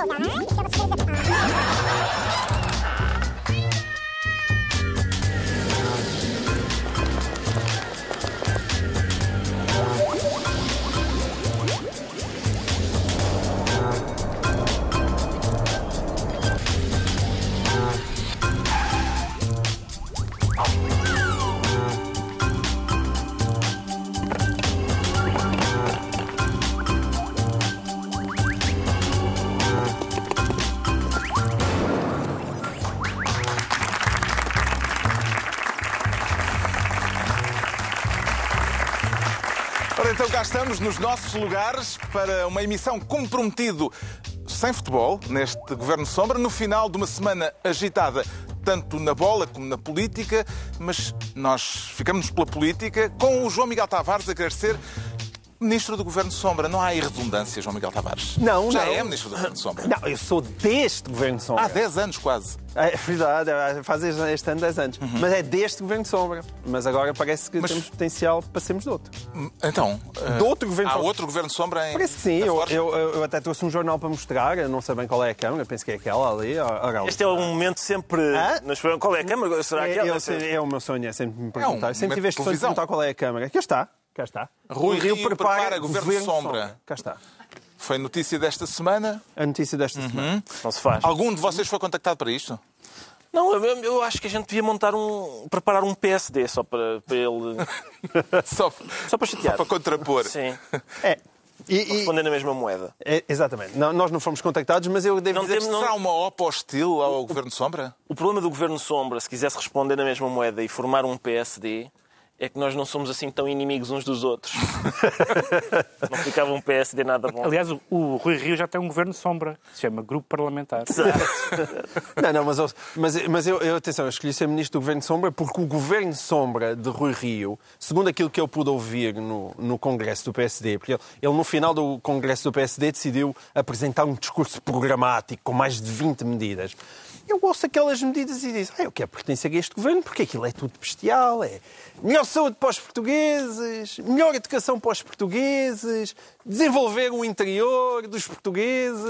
Ora, estamos nos nossos lugares para uma emissão comprometido sem futebol, neste Governo Sombra, no final de uma semana agitada, tanto na bola como na política, mas nós ficamos pela política, com o João Miguel Tavares a querer ser Ministro do Governo Sombra. Não há aí redundância, João Miguel Tavares. Não, Já não. é Ministro do Governo Sombra. Não, eu sou deste Governo de Sombra. Há 10 anos quase. É verdade, é, faz este ano 10 anos. Mas é deste Governo de Sombra. Mas agora parece que Uhum. Mas- temos potencial para sermos de outro. Então, eh, De outro Governo há Sombra. outro Governo Sombra em Parece que sim, eu, eu, eu até trouxe um jornal para mostrar, eu não sei bem qual é a câmara, penso que é aquela ali. Ora, Este é um momento sempre. Nas... Qual é a câmara? Será é, aquela? eu sei- é o meu sonho, é sempre me perguntar. um sempre momento tive este de sonho de perguntar qual é a câmara. Cá está, cá está. Rui O Rio prepara Governo Sombra. Cá está. Foi notícia desta semana. A notícia desta Uhum. semana. Não se faz. Algum de vocês foi contactado para isto? Não, eu, eu acho que a gente devia montar um. preparar um PSD só para, para ele. Só, Só para chatear. para contrapor. Sim. É. E, e- Responder na mesma moeda. é, exatamente. Não, nós não fomos contactados, mas eu devo Não dizer temos- que Será uma OPA hostil ao Governo Sombra? O problema do Governo Sombra, se quisesse responder na mesma moeda e formar um PSD, é que nós não somos assim tão inimigos uns dos outros. não ficava um PSD nada bom. Aliás, o, o Rui Rio já tem um governo sombra, que se chama Grupo Parlamentar. Não, não, mas, eu- mas, mas eu, eu, atenção, eu escolhi ser ministro do Governo Sombra porque o Governo Sombra de Rui Rio, segundo aquilo que eu pude ouvir no, no Congresso do PSD, porque ele, ele no final do Congresso do PSD decidiu apresentar um discurso programático com mais de 20 medidas. Eu ouço aquelas medidas e disse, ah, eu quero pertencer a este governo? Porque aquilo é tudo bestial, é melhor saúde para os portugueses, melhor educação para os portugueses, desenvolver o interior dos portugueses,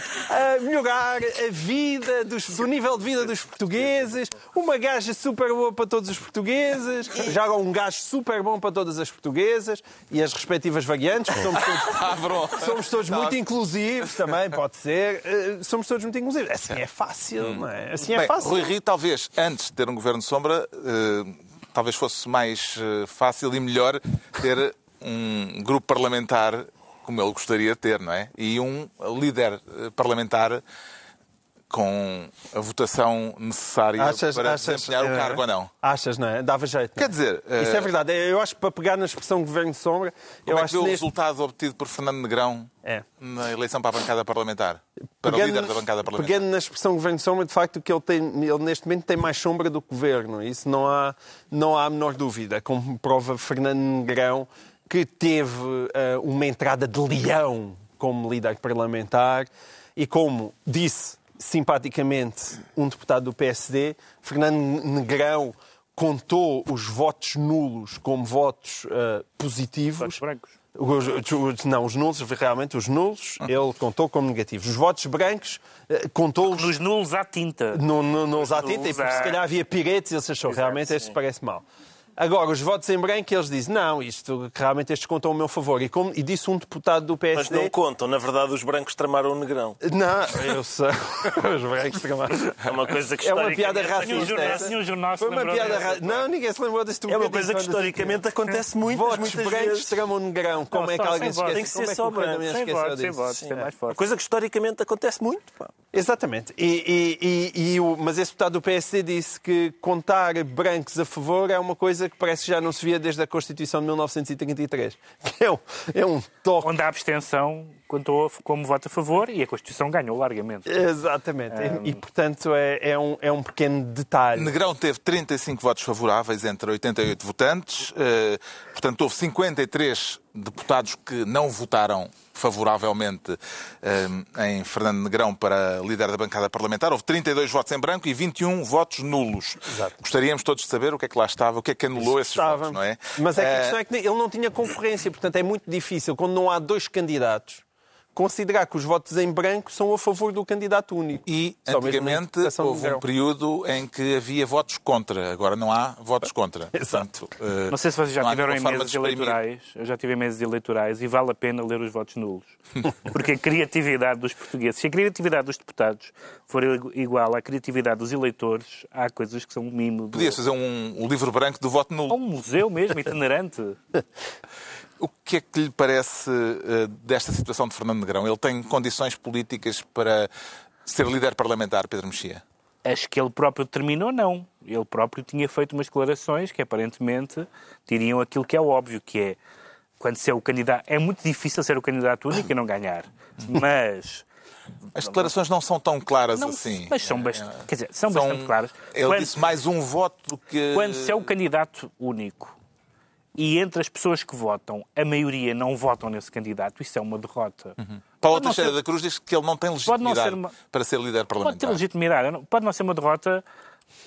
melhorar a vida, dos- do nível de vida dos portugueses, uma gaja super boa para todos os portugueses, já agora um gajo super bom para todas as portuguesas e as respectivas variantes, somos todos, somos todos muito inclusivos também, pode ser, eh, somos todos muito inclusivos. Assim é fácil, não é? Assim é Bem, fácil. Rui Rio, talvez, antes de ter um Governo Sombra, eh, talvez fosse mais eh, fácil e melhor ter um grupo parlamentar como ele gostaria de ter, não é? E um líder eh, parlamentar com a votação necessária para desempenhar o eh, cargo ou não. Achas, não é? Dava jeito. é? Quer dizer, Isso eh, é verdade. Eu acho que para pegar na expressão governo de sombra, eu Como é que acho o neste... resultado obtido por Fernando Negrão É. na eleição para a bancada parlamentar? Para o líder da bancada parlamentar? pegando na expressão governo de sombra, de facto, que ele, tem, ele neste momento tem mais sombra do que governo. Isso não há, não há a menor dúvida. Como prova Fernando Negrão, que teve eh, uma entrada de leão como líder parlamentar e como disse simpaticamente um deputado do PSD, Fernando Negrão contou os votos nulos como votos eh, positivos. Votos brancos. Os- os- não, os nulos, realmente, os nulos, ele contou como negativos. Os votos brancos, eh, contou-os Nos nulos à tinta. no, no, nos à tinta, e nulos porque se calhar havia piretes e achou, Exato, realmente este parece mal. Agora, os votos em branco, eles dizem, não, isto, realmente estes contam ao meu favor. E, como, e disse um deputado do Mas PSD... não contam. Na verdade, os brancos tramaram o negrão. Não, eu sei. Os brancos tramaram. É uma coisa que É uma piada Nenhum racista. jornal, nenhum jornal se Foi uma piada racista. Não, ninguém se lembrou desse É uma coisa que historicamente acontece muito, Votos muitas brancos vezes. tramam negrão. Como Não, é que alguém se esquece? Tem que ser Como é só branco. Sem votos, sem votos, tem mais Uma forte. coisa que historicamente acontece muito. pá. Exatamente. E, e- e- e o- mas esse deputado do PSD disse que contar brancos a favor é uma coisa que parece que já não se via desde a Constituição de 1933. Que é um, é um toque. Onde a abstenção contou como voto a favor e a Constituição ganhou largamente. Exatamente. E, e, portanto, é, é um, é um pequeno detalhe. Negrão teve 35 votos favoráveis entre 88 votantes. eh, Portanto, houve 53 deputados que não votaram favoravelmente eh, em Fernando Negrão para líder da bancada parlamentar. Houve 32 votos em branco e 21 votos nulos. Gostaríamos todos de saber o que é que lá estava, o que é que anulou esses Estava. votos, não é? Mas é que a Eh, questão é que ele não tinha concorrência, portanto é muito difícil quando não há dois candidatos considerar que os votos em branco são a favor do candidato único. E Só antigamente houve um período em que havia votos contra, agora não há votos contra. Exato. Portanto, eh, Não sei se vocês já tiveram em meses eleitorais. Eu já tive em meses eleitorais e vale a pena ler os votos nulos. Porque a criatividade dos portugueses, se a criatividade dos deputados for igu- igual à criatividade dos eleitores, há coisas que são um mimo. do- Podia fazer um, um livro branco do voto Ou nulo. um museu mesmo, itinerante. O que é que lhe parece eh, desta situação de Fernando Negrão? Ele tem condições políticas para ser líder parlamentar, Pedro Mexia? Acho que ele próprio determinou, não. Ele próprio tinha feito umas declarações que aparentemente diriam aquilo que é óbvio, que é quando ser o candidato. É muito difícil ser o candidato único e não ganhar. Mas. As declarações não são tão claras Não, assim. Mas são bastante. Quer dizer, são, São- bastante claras. Ele Quando- disse mais um voto do que. Quando se é o candidato único e entre as pessoas que votam, a maioria não votam nesse candidato, isso é uma derrota. Paulo Pode não Teixeira ser- da Cruz diz que ele não tem Pode não legitimidade ser uma- para ser líder Pode ter parlamentar. legitimidade, pode não ser uma derrota,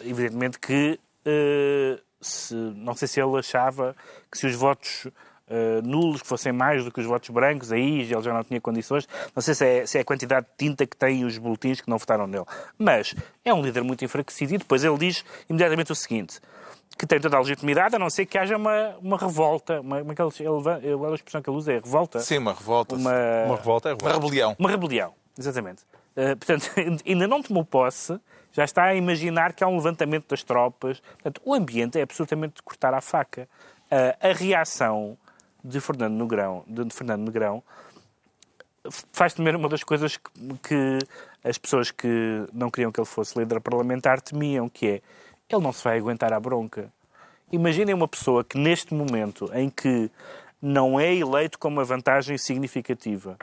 evidentemente que eh, se, não sei se ele achava que se os votos eh, nulos fossem mais do que os votos brancos, aí ele já não tinha condições. Não sei se é, se é a quantidade de tinta que têm os boletins que não votaram nele. Mas é um líder muito enfraquecido e depois ele diz imediatamente o seguinte. Que tem toda a legitimidade, a não ser que haja uma, uma revolta. Uma, é que ele, a expressão que ele usa é revolta? Sim, uma revolta. Uma, Uma revolta é Uma revolta. rebelião. uma rebelião, exatamente. Uh, portanto, ainda não tomou posse, já está a imaginar que há um levantamento das tropas. Portanto, o ambiente é absolutamente de cortar à faca. Uh, a reação de Fernando Negrão, de Fernando Negrão faz temer uma das coisas que, que as pessoas que não queriam que ele fosse líder parlamentar temiam, que é ele não se vai aguentar à bronca. Imaginem uma pessoa que neste momento em que não é eleito com uma vantagem significativa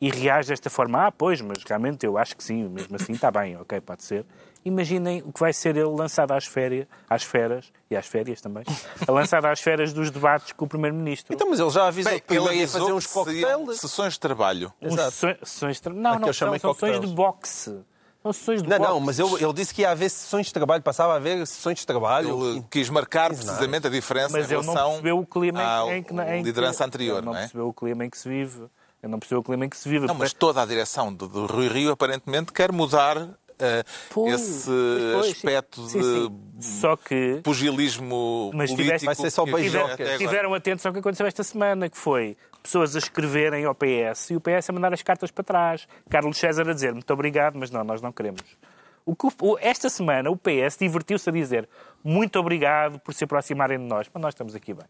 e reage desta forma, ah, pois, mas realmente eu acho que sim, mesmo assim está bem, ok, pode ser. Imaginem o que vai ser ele lançado às férias, às feras, e às férias também, lançado às feras dos debates com o Primeiro-Ministro. Então, mas ele já avisou Bem, que ele ia fazer uns coquetéis. sessões de trabalho. Uns Exato. sessões- sessões de... Não, Aquilo não, chama são, sessões de boxe. São sessões de Não, boxe. não, mas ele, ele disse que ia haver sessões de trabalho, passava a haver sessões de trabalho. Ele quis marcar precisamente a diferença Mas em não relação percebeu o clima à em, em que... Em que- liderança anterior, ele não não é? percebeu o clima em que se vive. Ele não percebeu o clima em que se vive. Não, mas toda a direção do, do Rui Rio aparentemente quer mudar Pois, esse pois, pois, sim. aspecto Sim, de sim. Só que... pugilismo Mas político. tivesse- Vai ser só beijoca. Tiveram atentos ao que aconteceu esta semana, que foi pessoas a escreverem ao PS e o PS a mandar as cartas para trás. Carlos César a dizer muito obrigado, mas não, nós não queremos. O que o- esta semana o PS divertiu-se a dizer muito obrigado por se aproximarem de nós, mas nós estamos aqui bem.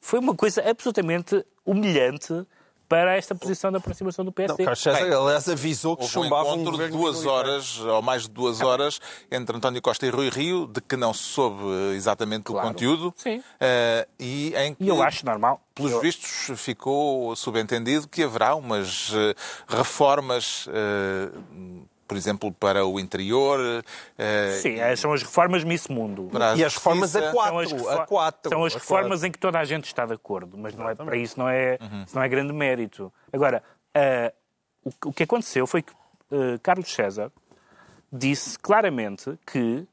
Foi uma coisa absolutamente humilhante para esta posição da aproximação do Não, PSD. Carlos César, aliás, avisou que um chumbava um encontro de duas horas, ou mais de duas horas, entre António Costa e Rui Rio, de que não se soube exatamente Claro. o conteúdo. Sim. eh, e em que, eu acho normal. pelos Eu- vistos, ficou subentendido que haverá umas eh, reformas, eh, por exemplo, para o interior. eh, Sim, é, são as reformas Miss Mundo. E as reformas a quatro. São as, a quatro, são as a reformas quatro. em que toda a gente está de acordo, mas não é, para isso não é, isso não é grande mérito. Agora, ah, o, que- o que aconteceu foi que ah, Carlos César disse claramente que,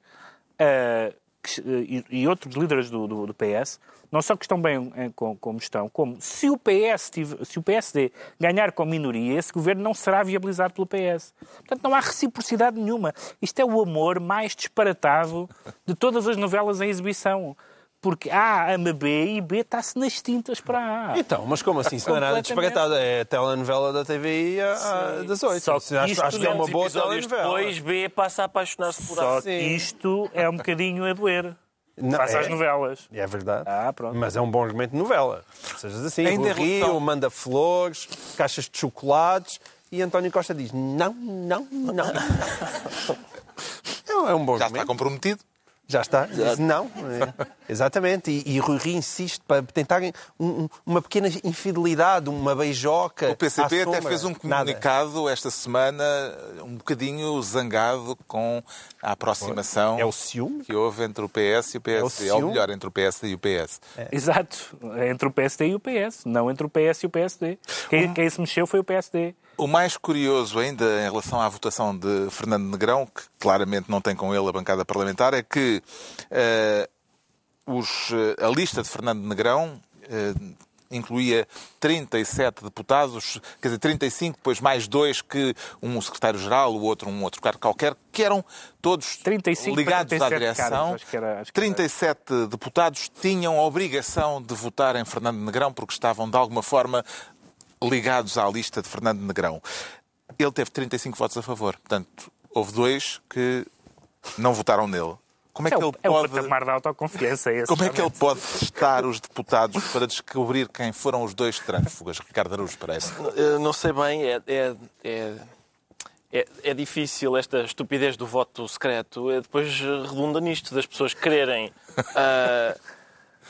ah, que, ah, e, outros líderes do, do- do PS não só que estão bem eh, com- como estão, como se o, PS tive- se o PSD ganhar com minoria, esse governo não será viabilizado pelo PS. Portanto, não há reciprocidade nenhuma. Isto é o amor mais disparatado de todas as novelas em exibição. Porque A ama B e B está-se nas tintas para A. Então, mas como assim? Isso não é nada Completamente. disparatado. É a telenovela da TVI a- a- das oito. Só Acho, que isto acho que é uma boa telenovela. depois, B passa a apaixonar-se por Só A. que isto é um bocadinho a doer. Não, Face é- às novelas. É verdade. Ah, pronto. Mas é um bom argumento de novela. Sejas assim, Ainda Rio, manda flores, caixas de chocolates e António Costa diz não, não, não. É um- é um bom Já está argumento. comprometido. Já está. Diz não. É. Exatamente. E, e Rui Rio insiste para tentarem um- um- uma pequena infidelidade, uma beijoca. O PCP até fez um Nada. comunicado esta semana um bocadinho zangado com a aproximação É o ciúme? que houve entre o PS e o PSD. É o Ou melhor, entre o PSD e o PS. Exato. Entre o PSD e o PS, não entre o PS e o PSD. Quem, quem se mexeu foi o PSD. O mais curioso ainda em relação à votação de Fernando Negrão, que claramente não tem com ele a bancada parlamentar, é que eh, os, eh, a lista de Fernando Negrão eh, incluía 37 deputados, quer dizer, 35, depois mais dois que um secretário-geral, o outro um outro cargo qualquer, que eram todos 35 ligados à 37 direção. acho que era- acho que era. 37 deputados tinham a obrigação de votar em Fernando Negrão porque estavam, de alguma forma, ligados à lista de Fernando Negrão. Ele teve 35 votos a favor. Portanto, houve dois que não votaram nele. Como é É que o, ele é o pode... patamar da autoconfiança. Esse, Como é que ele pode testar os deputados para descobrir quem foram os dois trânsfugas? Ricardo Araújo, parece. Não sei bem, é, é, é, é, é difícil esta estupidez do voto secreto. É, depois eh, redunda nisto, das pessoas quererem ah,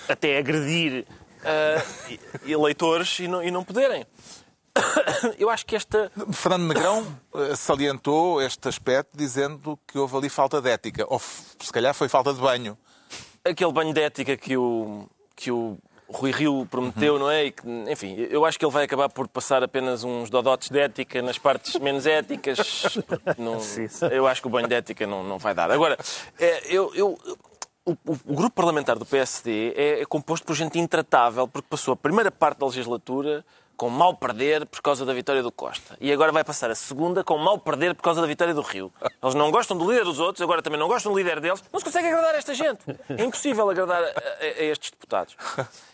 até agredir ah, e- eleitores e não, e não poderem. Eu acho que esta. Fernando Negrão eh, salientou este aspecto dizendo que houve ali falta de ética. Ou se calhar foi falta de banho. aquele banho de ética que o, que o Rui Rio prometeu, não é? E que, enfim, eu acho que ele vai acabar por passar apenas uns dodotes de ética nas partes menos éticas. Não, Sim, sim. eu acho que o banho de ética não, não vai dar. Agora, é, eu, eu- o, o- o grupo parlamentar do PSD é, é composto por gente intratável, porque passou a primeira parte da legislatura com mal perder por causa da vitória do Costa. E agora vai passar a segunda com mal perder por causa da vitória do Rio. Eles não gostam do líder dos outros, agora também não gostam do líder deles. Não se consegue agradar a esta gente. É impossível agradar a, a- a estes deputados.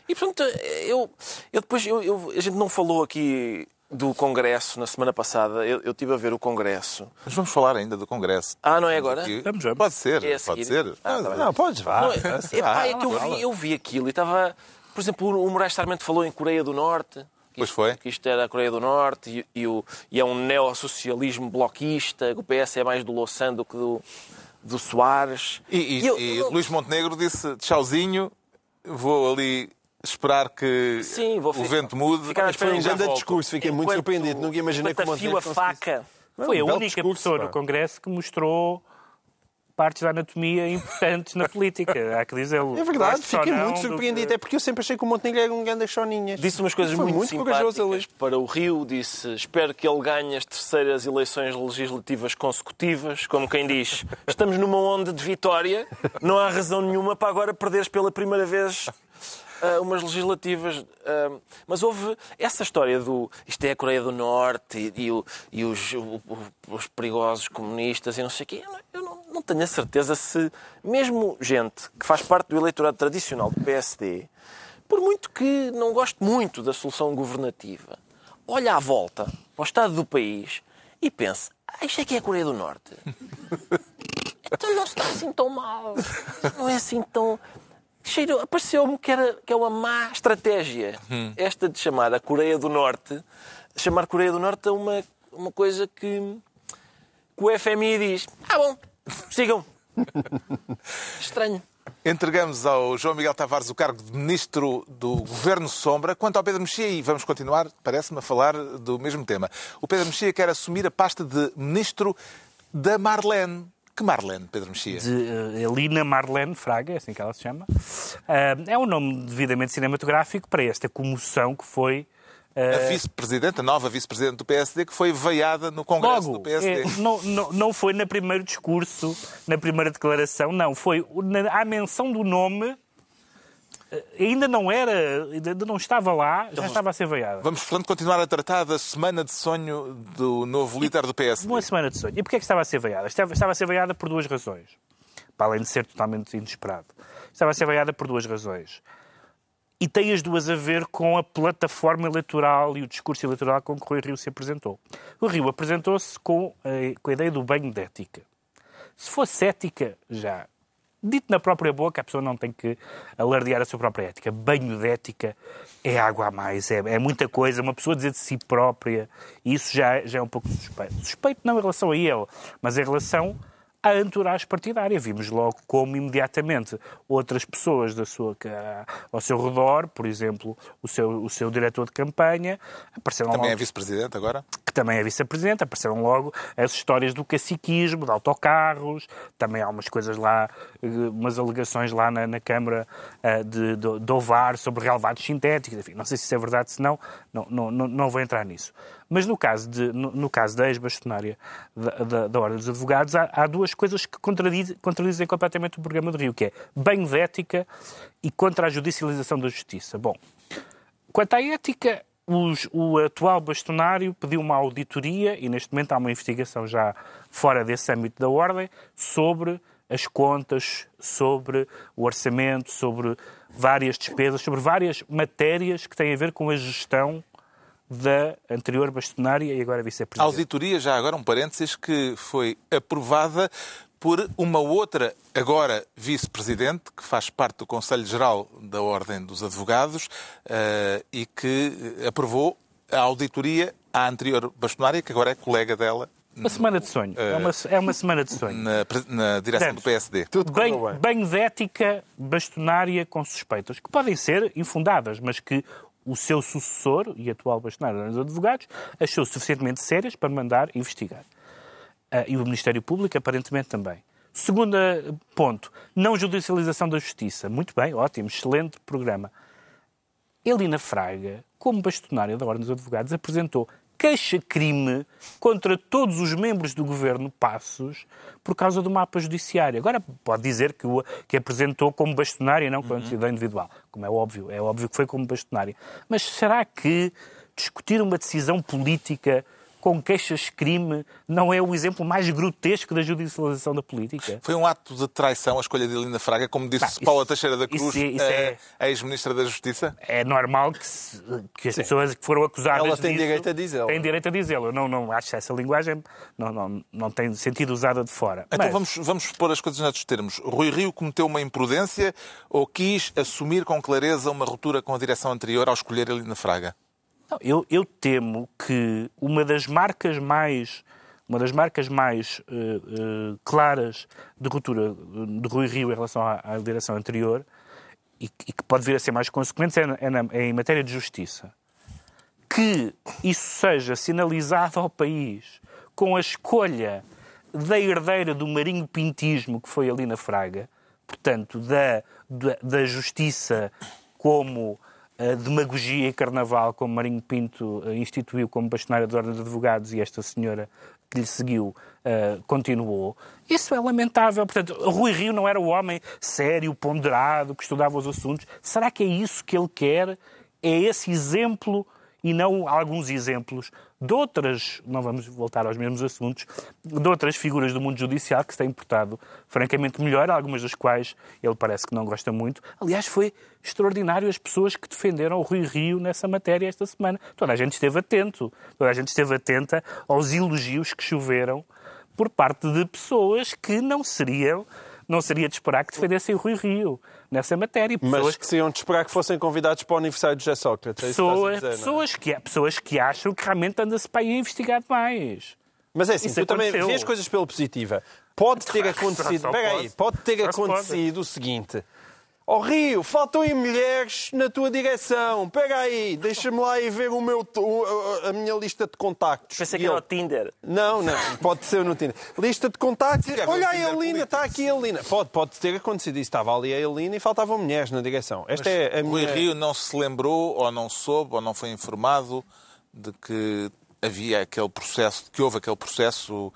E, portanto, eu, eu depois... eu- eu- a gente não falou aqui do Congresso na semana passada. Eu, eu estive a ver o Congresso. Mas vamos falar ainda do Congresso. Ah, não é agora? Vamos, vamos. Pode ser, É pode ser. Ah, tá. Não, podes, vá. Não, é, epá, é que eu vi, eu vi aquilo e estava... Por exemplo, o Moraes Sarmento falou em Coreia do Norte. Pois foi. Que isto era a Coreia do Norte e, e o, e é um neossocialismo bloquista, que o PS é mais do Louçã do que do, do Soares. E, e- eu- e eu- Luís Montenegro disse: tchauzinho, vou ali esperar que Sim, o fi- vento mude. ficar e um grande discurso, fiquei muito enquanto- surpreendido. Nunca imaginei que o Montenegro a faca. Foi a única discurso, pessoa pá. no Congresso que mostrou partes da anatomia importantes na política. Há que dizê-lo. É verdade, fiquei muito do surpreendido. que- É porque eu sempre achei que o Montenegro era um grande choninhas. Disse umas coisas muito, muito simpáticas para o Rio. Disse: Espero que ele ganhe as terceiras eleições legislativas consecutivas. Como quem diz, estamos numa onda de vitória. Não há razão nenhuma para agora perderes pela primeira vez ah, umas legislativas. Ah, mas houve essa história do isto é a Coreia do Norte e, e o- e os, o- os perigosos comunistas e não sei o quê. Eu não, não- tenho a certeza se, mesmo gente que faz parte do eleitorado tradicional do PSD, por muito que não goste muito da solução governativa, olha à volta, para o estado do país e pensa: ah, isto é que é a Coreia do Norte. Então não está assim tão mal. Não é assim tão. Cheiro, apareceu-me que, era, que é uma má estratégia. Esta de chamar a Coreia do Norte, chamar Coreia do Norte a uma, uma coisa que, que o FMI diz: ah, bom, sigam. Estranho. Entregamos ao João Miguel Tavares o cargo de Ministro do Governo Sombra. Quanto ao Pedro Mexia, e vamos continuar, parece-me, a falar do mesmo tema. O Pedro Mexia quer assumir a pasta de Ministro da Marlene. Que Marlene, Pedro Mexia? de eh, Elina Marlene Fraga, é assim que ela se chama. Ah, é um nome devidamente cinematográfico para esta comoção que foi. A vice-presidente, a nova vice-presidente do PSD, que foi veiada no Congresso Logo, do PSD. é, não, não, não foi no primeiro discurso, na primeira declaração, não. Foi na, à menção do nome. Ainda não era, ainda não estava lá, já estava a ser veiada. Vamos, portanto, continuar a tratar da semana de sonho do novo líder do PSD. Uma semana de sonho. E porquê é que estava a ser veiada? Estava, estava a ser veiada por duas razões. Para além de ser totalmente inesperado. Estava a ser veiada por duas razões. E tem as duas a ver com a plataforma eleitoral e o discurso eleitoral com que o Rui Rio se apresentou. O Rio apresentou-se com, a- com a ideia do banho de ética. Se fosse ética, já. Dito na própria boca, a pessoa não tem que alardear a sua própria ética. Banho de ética é água a mais, é, é muita coisa. Uma pessoa dizer de si própria, isso já, já é um pouco suspeito. Suspeito não em relação a ele, mas em relação à entourage partidária. Vimos logo como imediatamente outras pessoas da sua, ao seu redor, por exemplo, o seu, o seu diretor de campanha, apareceram Também é logo vice-presidente agora? que também é vice-presidente, apareceram logo as histórias do caciquismo, de autocarros, também há umas coisas lá, eh, umas alegações lá na, na Câmara eh, de, de, de Ovar sobre relevados sintéticos, enfim, não sei se isso é verdade, se não, não, não, não vou entrar nisso. Mas no caso, de, no, no caso da ex-bastonária da, da, da Ordem dos Advogados, há, há duas coisas que contradizem, contradizem completamente o programa do Rio, que é banho de ética e contra a judicialização da justiça. Bom, Quanto à ética, os, o atual bastonário pediu uma auditoria e neste momento há uma investigação já fora desse âmbito da ordem sobre as contas, sobre o orçamento, sobre várias despesas, sobre várias matérias que têm a ver com a gestão da anterior bastonária e agora A vice-presidente. auditoria, já agora um parênteses, que foi aprovada por uma outra, agora vice-presidente, que faz parte do Conselho Geral da Ordem dos Advogados eh, e que aprovou a auditoria à anterior bastonária, que agora é colega dela Uma semana de sonho. É uma, é uma semana de sonho. na, na direção do Portanto, PSD. Tudo Banho, bem. banho de ética bastonária com suspeitas, que podem ser infundadas, mas que o seu sucessor e atual bastonário dos advogados achou suficientemente sérias para mandar investigar. Ah, e o Ministério Público, aparentemente, também. Segundo ponto, não judicialização da justiça. Muito bem, ótimo, excelente programa. Helena Fraga, como bastonária da Ordem dos Advogados, apresentou queixa-crime contra todos os membros do governo Passos por causa do mapa judiciário. Agora pode dizer que, o, que apresentou como bastonária, não como cidadão individual. Como é óbvio, é óbvio que foi como bastonária. Mas será que discutir uma decisão política com queixas-crime não é o exemplo mais grotesco da judicialização da política? Foi um ato de traição a escolha de Helena Fraga, como disse isso- Paula Teixeira da Cruz, isso é- isso é- a ex-ministra da Justiça? é normal que, se- que as pessoas que foram acusadas Ela tem disso direito a dizê-lo. têm direito a dizê-lo. Eu não, não acho que essa linguagem não, não, não tem sentido usada de fora. Então Mas, vamos, vamos pôr as coisas nestes termos. Rui Rio cometeu uma imprudência ou quis assumir com clareza uma ruptura com a direção anterior ao escolher Helena Fraga? Não, eu, eu temo que uma das marcas mais uma das marcas mais eh, eh, claras de ruptura de Rui Rio em relação à, à direção anterior e, que- e que pode vir a ser mais consequente é, na- é na- é em matéria de justiça. que isso seja sinalizado ao país com a escolha da herdeira do marinho pintismo que foi a Lina Fraga, portanto, da, da, da justiça como a demagogia e carnaval, como Marinho Pinto eh, instituiu como bastonária da Ordem de Advogados e esta senhora que lhe seguiu eh, continuou. Isso é lamentável. Portanto, Rui Rio não era o homem sério, ponderado, que estudava os assuntos. Será que é isso que ele quer? É esse exemplo e não alguns exemplos de outras, não vamos voltar aos mesmos assuntos, de outras figuras do mundo judicial que se têm portado francamente melhor, algumas das quais ele parece que não gosta muito. Aliás, foi extraordinário as pessoas que defenderam o Rui Rio nessa matéria esta semana. Toda a gente esteve atento, toda a gente esteve atenta aos elogios que choveram por parte de pessoas que não seriam, não seria de esperar que defendessem o Rui Rio nessa matéria. Mas Pessoas que se iam de esperar que fossem convidados para o aniversário de José Sócrates. É que pessoas, dizer, é? pessoas, que, pessoas que acham que realmente anda-se para aí a investigar demais. Mas é assim, Isso tu também aconteceu. vê as coisas pela positiva. Pode ter acontecido. só Espera aí, pode. ter acontecido o seguinte. Ó Rio, faltam aí mulheres na tua direção. Pega aí, deixa-me lá e ver o meu, o- a- minha lista de contactos. Pensei E que era o Tinder. Não, não, pode ser no Tinder. Lista de contactos. Olha haver a Helena, está aqui a Helena. Pode, pode ter acontecido isso. Estava ali a Helena e faltavam mulheres na direção. Esta é a minha... Rio não se lembrou, ou não soube, ou não foi informado de que havia aquele processo, que houve aquele processo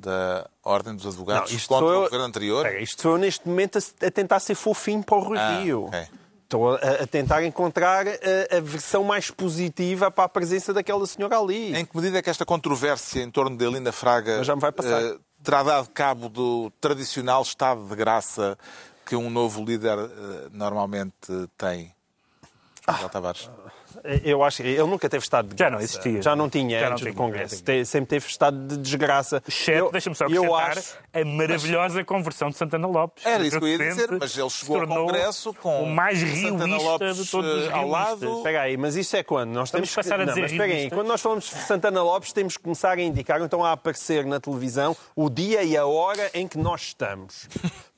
da Ordem dos Advogados Não, isto contra eu- o governo anterior. Isto eu neste momento a, a tentar ser fofinho para o Ah, Rio. ok. Estou a, a tentar encontrar a, a versão mais positiva para a presença daquela senhora ali. Em que medida é que esta controvérsia em torno de Elinda Fraga Mas já me vai passar. eh, terá dado cabo do tradicional estado de graça que um novo líder eh, normalmente tem? Ah. Tavares. Eu acho que ele nunca teve estado de Já graça. não existia. Já não tinha Já não antes tinha, do Congresso. já Sempre teve estado de desgraça. Exceto, Eu- deixa-me só eu acrescentar, acho- a maravilhosa conversão de Santana Lopes. Era isso que eu ia De dizer, mas ele chegou ao Congresso com o mais Santana Lopes, de todos os eh, ao lado. Espera aí, mas isso é quando? Nós Vamos temos passar a que... dizer não, mas aí, quando nós falamos de Santana Lopes, temos que começar a indicar, então a aparecer na televisão, o dia e a hora em que nós estamos.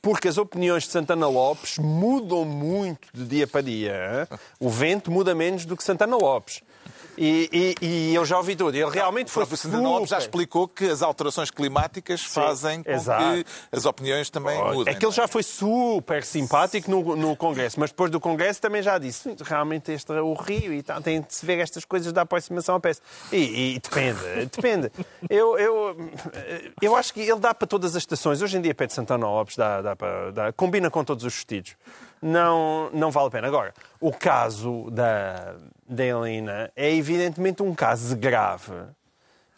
Porque as opiniões de Santana Lopes mudam muito de dia para dia. O vento muda menos do que Santana Lopes. E, e- e eu já ouvi tudo. Ele realmente O foi próprio Santana Lopes já explicou que as alterações climáticas fazem com exato. que as opiniões também mudem. É que ele não já foi super simpático no, no Congresso, mas depois do Congresso também já disse realmente este é o Rio e tal, tem de se ver estas coisas da aproximação à peça. E, e depende, depende. Eu, eu, eu acho que ele dá para todas as estações. Hoje em dia Pedro Santana Lopes dá, dá para, dá- combina com todos os vestidos. Não, não vale a pena. Agora, o caso da, da Helena é evidentemente um caso grave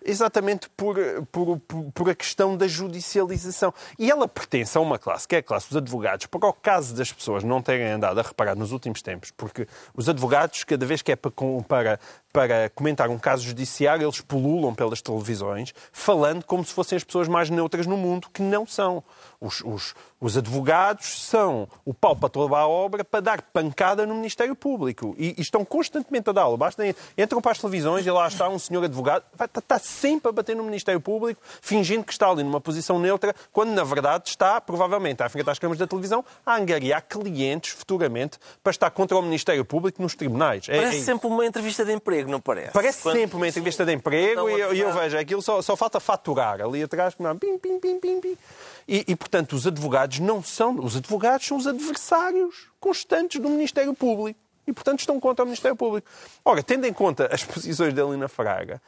exatamente por, por, por, a questão da judicialização. E ela pertence a uma classe, que é a classe dos advogados, para o caso das pessoas não terem andado a reparar nos últimos tempos, porque os advogados, cada vez que é para, para, para comentar um caso judiciário, eles pululam pelas televisões, falando como se fossem as pessoas mais neutras no mundo, que não são. Os, os, os advogados são o pau para toda a obra para dar pancada no Ministério Público. E, e estão constantemente a dar. Basta entram para as televisões e lá está um senhor advogado, vai, está, está sempre a bater no Ministério Público, fingindo que está ali numa posição neutra, quando na verdade está, provavelmente, à frente das câmaras da televisão, a angariar clientes futuramente para estar contra o Ministério Público nos tribunais. É, Parece é, sempre uma entrevista de emprego emprego, não parece? Parece Quando... sempre uma entrevista de emprego e eu, eu, vejo aquilo, só, só falta faturar ali atrás, pim, pim, pim, pim, pim. E, e, portanto, os advogados não são. Os advogados são os adversários constantes do Ministério Público. E, portanto, estão contra o Ministério Público. Ora, tendo em conta as posições da Helena Fraga,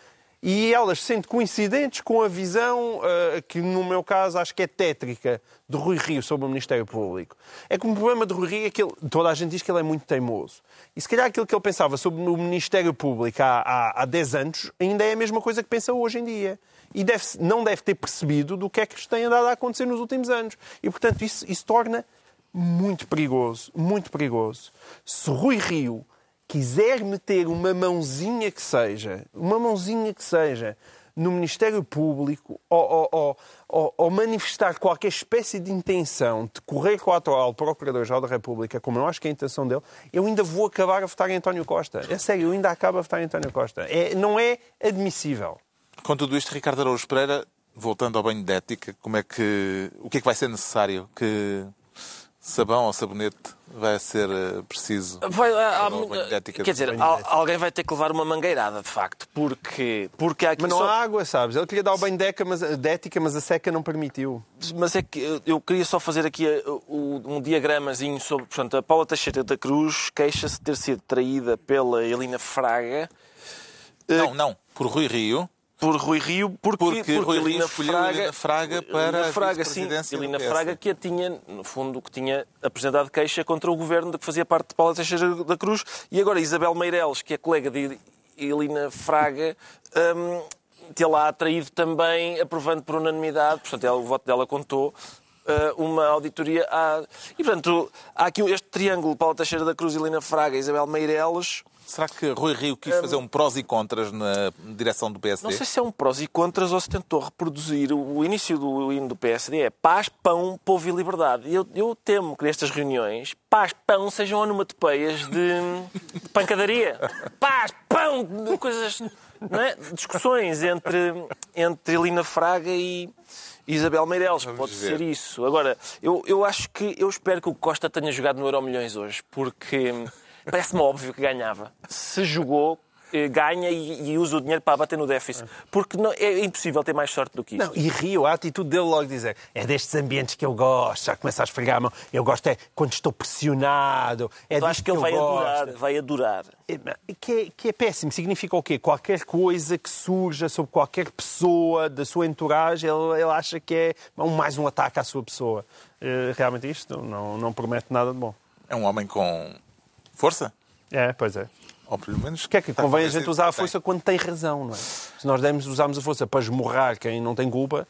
e elas sendo coincidentes com a visão, uh, que no meu caso acho que é tétrica, de Rui Rio sobre o Ministério Público. É que o problema de Rui Rio é que ele, toda a gente diz que ele é muito teimoso. E se calhar aquilo que ele pensava sobre o Ministério Público há, há, há 10 anos ainda é a mesma coisa que pensa hoje em dia. E deve, não deve ter percebido do que é que tem andado a acontecer nos últimos anos. E, portanto, isso, isso torna muito perigoso, muito perigoso. Se Rui Rio quiser meter uma mãozinha que seja, uma mãozinha que seja, no Ministério Público ou, ou, ou, ou, manifestar qualquer espécie de intenção de correr com o atual Procurador-Geral da República, como eu acho que é a intenção dele, eu ainda vou acabar a votar em António Costa. É sério, eu ainda acabo a votar em António Costa. É, não é admissível. Com tudo isto, Ricardo Araújo Pereira, voltando ao banho de ética, como é que, o que é que vai ser necessário que sabão ou sabonete vai ser eh, preciso. Vai, há, há, quer dizer, alguém vai ter que levar uma mangueirada, de facto, porque, porque há aqui Mas não só... há água, sabes? Ele queria dar o banho de, ética, mas, de ética, mas a seca não permitiu. Mas é que eu queria só fazer aqui eh, um diagramazinho sobre. Portanto, a Paula Teixeira da Cruz queixa-se de ter sido traída pela Elina Fraga. Não, não, por Rui Rio por Rui Rio, porque, porque, porque Rui Rio escolheu Fraga, Helena Fraga para Helena Fraga, a sim, Helena Fraga que a tinha, no fundo, que tinha apresentado queixa contra o governo de que fazia parte de Paulo Teixeira da Cruz. E agora Isabel Meireles, que é colega de Helena Fraga, um, tê-la atraído também, aprovando por unanimidade, portanto ela, o voto dela contou, uh, uma auditoria à... E, portanto, há aqui este triângulo, Paulo Teixeira da Cruz, Helena Fraga, Isabel Meireles, Será que Rui Rio quis fazer um prós e contras na direção do PSD? Não sei se é um prós e contras ou se tentou reproduzir o início do hino do PSD. É paz, pão, povo e liberdade. Eu, eu temo que nestas reuniões paz, pão sejam onomatopeias de, de pancadaria. Paz, pão, coisas... É? Discussões entre, entre Elina Fraga e... Isabel Meireles, Vamos pode ver. ser isso. Agora, eu, eu acho que, eu espero que o Costa tenha jogado no Euro Milhões hoje, porque Parece-me óbvio que ganhava. Se jogou, eh, ganha e, e, usa o dinheiro para bater no déficit. Porque não, é impossível ter mais sorte do que isso. Não, e Rio, a atitude dele logo dizer é destes ambientes que eu gosto, já começa a esfregar a mão, eu gosto é quando estou pressionado, é eu acho que ele vai gosto. adorar, vai adorar. É, que, é, que é péssimo, significa o quê? Qualquer coisa que surja sobre qualquer pessoa da sua entourage, ele, ele acha que é mais um ataque à sua pessoa. Eh, realmente isto não, não promete nada de bom. É um homem com força? É, pois é. Ou pelo menos. Que é que convém a gente usar a força tem. quando tem razão, não é? Se nós demos, usarmos a força para esmurrar quem não tem culpa,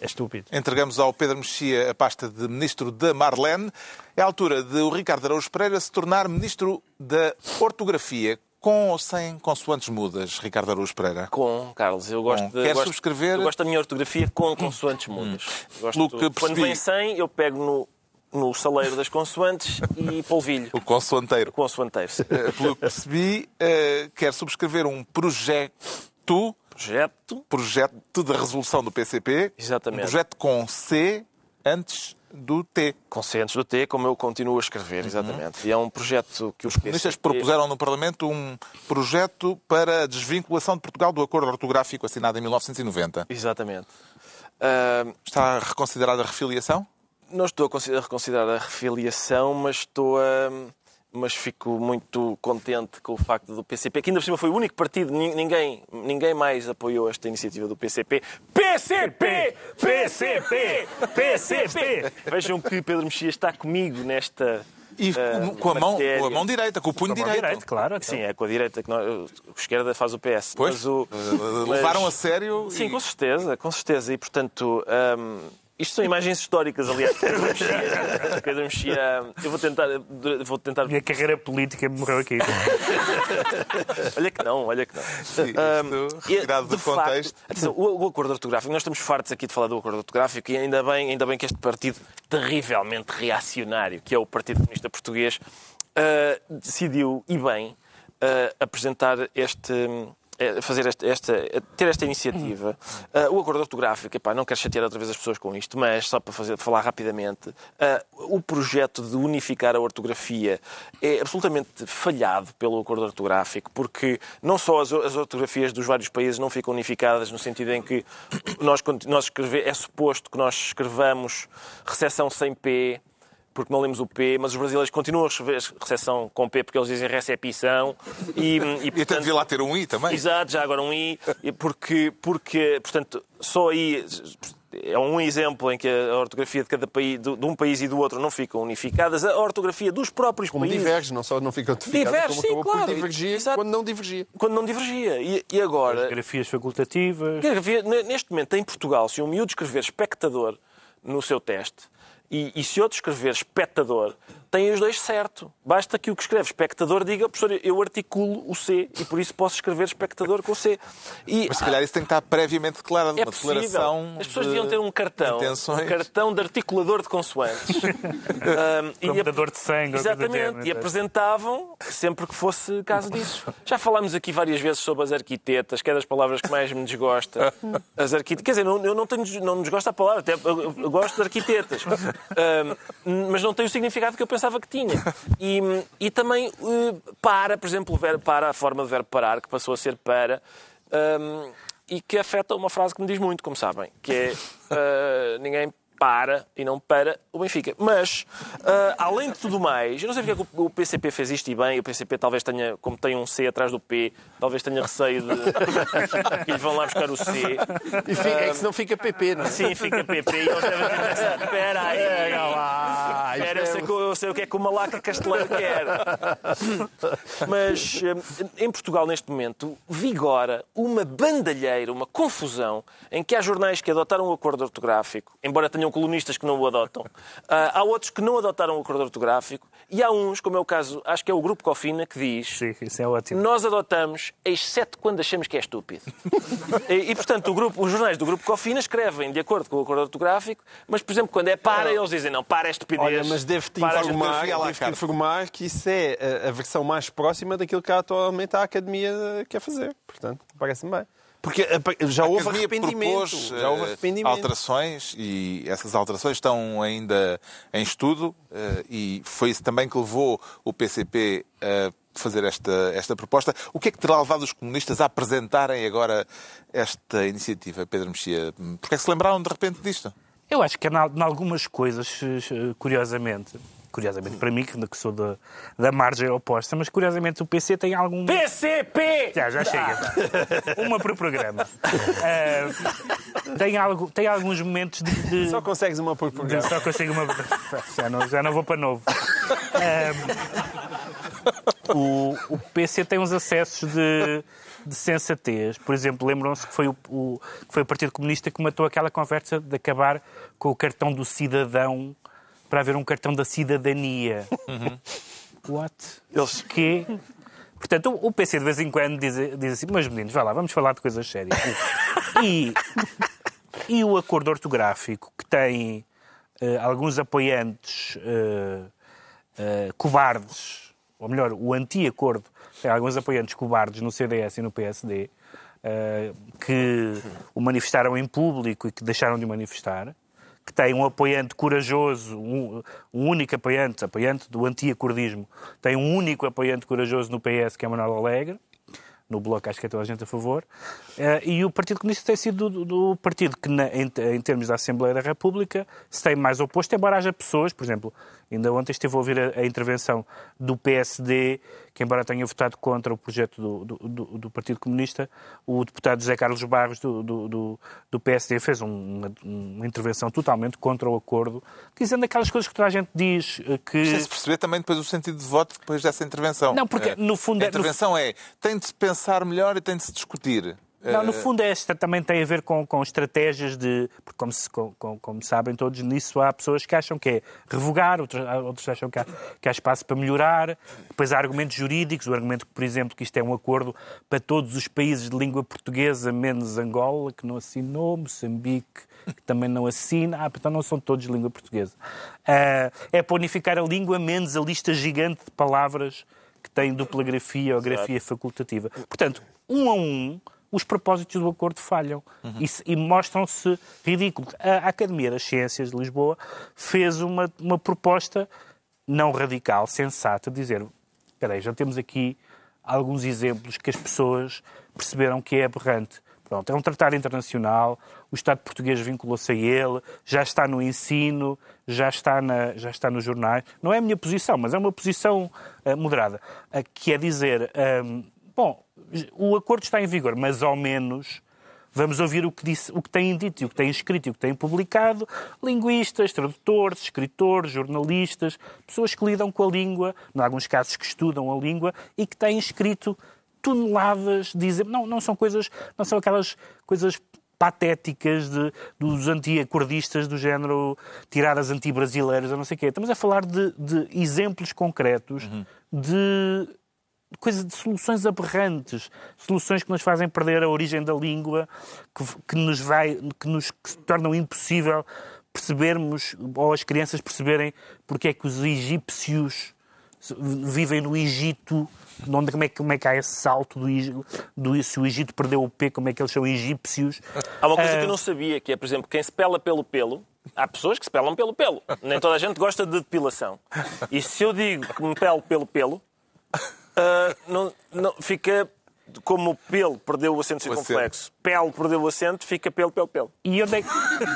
é estúpido. Entregamos ao Pedro Mexia a pasta de Ministro da Marlene. É a altura de o Ricardo Araújo Pereira se tornar Ministro da Ortografia. Com ou sem consoantes mudas, Ricardo Araújo Pereira? Com, Carlos. Eu gosto com. de. Quer subscrever? Eu gosto da minha ortografia com consoantes mudas. Hum. Gosto, que percebi... Quando vem sem, eu pego no no saleiro das consoantes e polvilho. O consoanteiro. O consoanteiro. Uh, pelo que percebi, uh, quer subscrever um projeto. Projeto. Projeto de resolução do PCP. Exatamente. Um projeto com C antes do T. Com C antes do T, como eu continuo a escrever, uhum. exatamente. Uhum. E é um projeto que os comunistas propuseram no Parlamento um projeto para a desvinculação de Portugal do acordo ortográfico assinado em 1990. Exatamente. Uh... Está reconsiderada a refiliação? Não estou a reconsiderar a refiliação, mas estou a mas fico muito contente com o facto do PCP, que ainda por cima foi o único partido, ninguém, ninguém mais apoiou esta iniciativa do PCP. PCP! PCP! PCP! Vejam que Pedro Mexia está comigo nesta, E uh, com, a mão, com a mão direita, com o punho Com direito. direito, claro. Sim, é com a direita que nós, a esquerda faz o PS. Pois, Mas o, mas- levaram a sério. Sim, e- com certeza, com certeza. E, portanto, hum, isto são imagens históricas, aliás. Pedro Mexia, Pedro Mexia, eu vou tentar, vou tentar... Minha carreira política morreu aqui. Olha que não, olha que não. Sim, isto, e, retirado do de facto, contexto. atenção, o, o acordo ortográfico, nós estamos fartos aqui de falar do acordo ortográfico e ainda bem, ainda bem que este partido terrivelmente reacionário, que é o Partido Comunista Português, ah, decidiu, e bem, ah, apresentar este. eh, Fazer esta, esta- ter esta iniciativa. Ah, o acordo ortográfico, epá, não quero chatear outra vez as pessoas com isto, mas só para fazer, falar rapidamente, ah, o projeto de unificar a ortografia é absolutamente falhado pelo acordo ortográfico, porque não só as, as ortografias dos vários países não ficam unificadas, no sentido em que nós, nós escrever, é suposto que nós escrevamos recepção sem P, porque não lemos o P, mas os brasileiros continuam a escrever recepção com P porque eles dizem recepção e, e, E até devia lá ter um I também. Exato, já agora um I, porque, porque portanto, só aí é um exemplo em que a ortografia de cada país, de um país e do outro, não ficam unificadas. A ortografia dos próprios Como países. diverge, não só não fica notificado, Diverge, como sim, claro. por divergir Exato. quando não divergia. Quando não divergia. E, e agora. Fotografias facultativas. Neste momento, em Portugal, se um miúdo escrever espectador no seu teste e, e se outro escrever espectador, tem os dois certo. Basta que o que escreve espectador diga, professor, eu articulo o C e por isso posso escrever espectador com o C. E, Mas se calhar isso tem que estar previamente declarado. é uma possível. declaração. As pessoas de deviam ter um cartão. intenções. Um cartão de articulador de consoantes. Um, e Computador de sangue. Exatamente, e apresentavam sempre que fosse caso disso. Já falámos aqui várias vezes sobre as arquitetas, que é das palavras que mais me desgosta. As arquitetas, quer dizer, não, eu não, tenho, não me desgosta a palavra, até eu, eu gosto de arquitetas, Ahm, mas não tem o significado que eu pensava que tinha. E, e também eh, para, por exemplo, para, a forma do verbo parar, que passou a ser para. ahm, e que afeta uma frase que me diz muito, como sabem, que é ah, ninguém para e não para o Benfica. Mas, ah, além de tudo mais, eu não sei porque é que o PCP fez isto e bem, o PCP talvez tenha, como tem um C atrás do P, talvez tenha receio de que lhe vão lá buscar o C. E fica, é que senão fica PP, não é? Sim, fica PP e eles devem ter pensado, espera aí, espera, eu é- sei, que- eu sei o que é que o malaca castelano quer. Mas eh, em Portugal, neste momento, vigora uma bandalheira, uma confusão, em que há jornais que adotaram o acordo ortográfico, embora tenham colunistas que não o adotam. Ah, há outros que não adotaram o acordo ortográfico. E há uns, como é o caso, acho que é o Grupo Cofina, que diz Sim, isso é ótimo. nós adotamos, exceto quando achamos que é estúpido. e, e, portanto, o grupo- os jornais do Grupo Cofina escrevem de acordo com o acordo ortográfico, mas, por exemplo, quando é para, eles dizem não, para é estupidez. Olha, mas devo-te informar, devo informar que isso é a, a versão mais próxima daquilo que atualmente a Academia quer fazer. Portanto, parece-me bem. Porque a- já houve arrependimento. propôs já houve eh, arrependimento. alterações e essas alterações estão ainda em estudo eh, e foi isso também que levou o PCP a fazer esta, esta proposta. O que é que terá levado os comunistas a apresentarem agora esta iniciativa, Pedro Mexia? Porquê é que se lembraram de repente disto? Eu acho que em algumas coisas, eh, curiosamente, curiosamente para mim, que sou da, da margem oposta, mas curiosamente o PC tem algum. PCP! Já, já chega. pá. Uma por programa. Ah, tem, algo, tem alguns momentos de. de- Só consegues uma por de- programa. só consigo uma. Já não, já não vou para novo. Ah, o, o PC tem uns acessos de, de sensatez. Por exemplo, lembram-se que foi o, o- que foi o Partido Comunista que matou aquela conversa de acabar com o cartão do cidadão para haver um cartão da cidadania. What? Eles- Que? Portanto, o PC de vez em quando diz, diz assim, meus meninos, vai lá, vamos falar de coisas sérias. E, e o acordo ortográfico, que tem eh, alguns apoiantes eh, eh, cobardes, ou melhor, o anti-acordo tem alguns apoiantes cobardes no CDS e no PSD, que o manifestaram em público e que deixaram de o manifestar, que tem um apoiante corajoso, um, um único apoiante, apoiante do anti-acordismo, tem um único apoiante corajoso no PS, que é Manuel Alegre, no Bloco acho que é toda a gente a favor, uh, e o Partido Comunista tem sido do, do partido que, na, em, em, termos da Assembleia da República, se tem mais oposto, embora haja pessoas, por exemplo, ainda ontem estive a ouvir a, a intervenção do PSD, que embora tenha votado contra o projeto do, do, do Partido Comunista, o deputado José Carlos Barros do, do, do PSD fez um, uma, uma, intervenção totalmente contra o acordo, dizendo aquelas coisas que toda a gente diz eh, que... Sem se perceber também depois o sentido de voto depois dessa intervenção. Não, porque no fundo... A intervenção no... é, tem de se pensar melhor e tem de se discutir. Não, no fundo, esta também tem a ver com, com estratégias de. Porque, como, se, com, como, sabem todos, nisso há pessoas que acham que é revogar, outros, outros acham que há, que há espaço para melhorar. Depois há argumentos jurídicos, o argumento por exemplo, que isto é um acordo para todos os países de língua portuguesa, menos Angola, que não assinou, Moçambique, que também não assina. Ah, então não são todos de língua portuguesa. Uh, é para unificar a língua, menos a lista gigante de palavras que têm dupla grafia ou grafia facultativa. Portanto, um a um os propósitos do acordo falham uhum. e, e mostram-se ridículos. A, Academia das Ciências de Lisboa fez uma, uma proposta não radical, sensata, de dizer: espera aí, já temos aqui alguns exemplos que as pessoas perceberam que é aberrante. Pronto, é um tratado internacional, o Estado português vinculou-se a ele, já está no ensino, já está, na, já está nos jornais. Não é a minha posição, mas é uma posição uh, moderada, uh, que é dizer, um, bom, o acordo está em vigor, mas ao menos vamos ouvir o que, disse, o que têm dito, o que têm escrito e o que têm publicado linguistas, tradutores, escritores, jornalistas, pessoas que lidam com a língua, em alguns casos que estudam a língua e que têm escrito toneladas de não não são coisas, não são aquelas coisas patéticas de, dos anti-acordistas do género tiradas anti-brasileiras, não sei o quê. Estamos a falar de, de exemplos concretos uhum. de coisa de soluções aberrantes, soluções que nos fazem perder a origem da língua, que, que nos vai, que nos que tornam impossível percebermos ou as crianças perceberem porque é que os egípcios vivem no Egito, onde, como, é, como é que há esse salto do, do se o Egito perdeu o P, como é que eles são egípcios. Há uma coisa que eu não sabia, que é, por exemplo, quem se pela pelo pelo, há pessoas que se pelam pelo pelo. Nem toda a gente gosta de depilação. E se eu digo que me pelo pelo pelo, uh, não, não, fica como o pelo perdeu o acento circunflexo, pele perdeu o acento, fica pelo, pelo, pelo. E onde é que...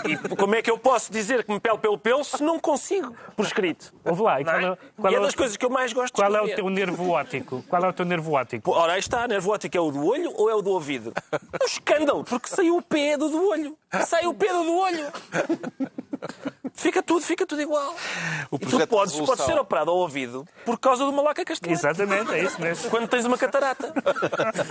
E como é que eu posso dizer que me pelo, pelo, pelo se não consigo, por escrito? Ouve lá, e qual é, qual e é, é das coisas que eu mais gosto Qual de é o teu nervo óptico? Qual é o teu nervo óptico? Ora, aí está, nervo óptico é o do olho ou é o do ouvido? É um escândalo, porque saiu o P do, do olho. Saiu o P do, do olho. Fica tudo, fica tudo igual. O e tu podes, podes ser operado ao ouvido por causa do malaca castanho. Exatamente, é isso mesmo. Quando tens uma catarata.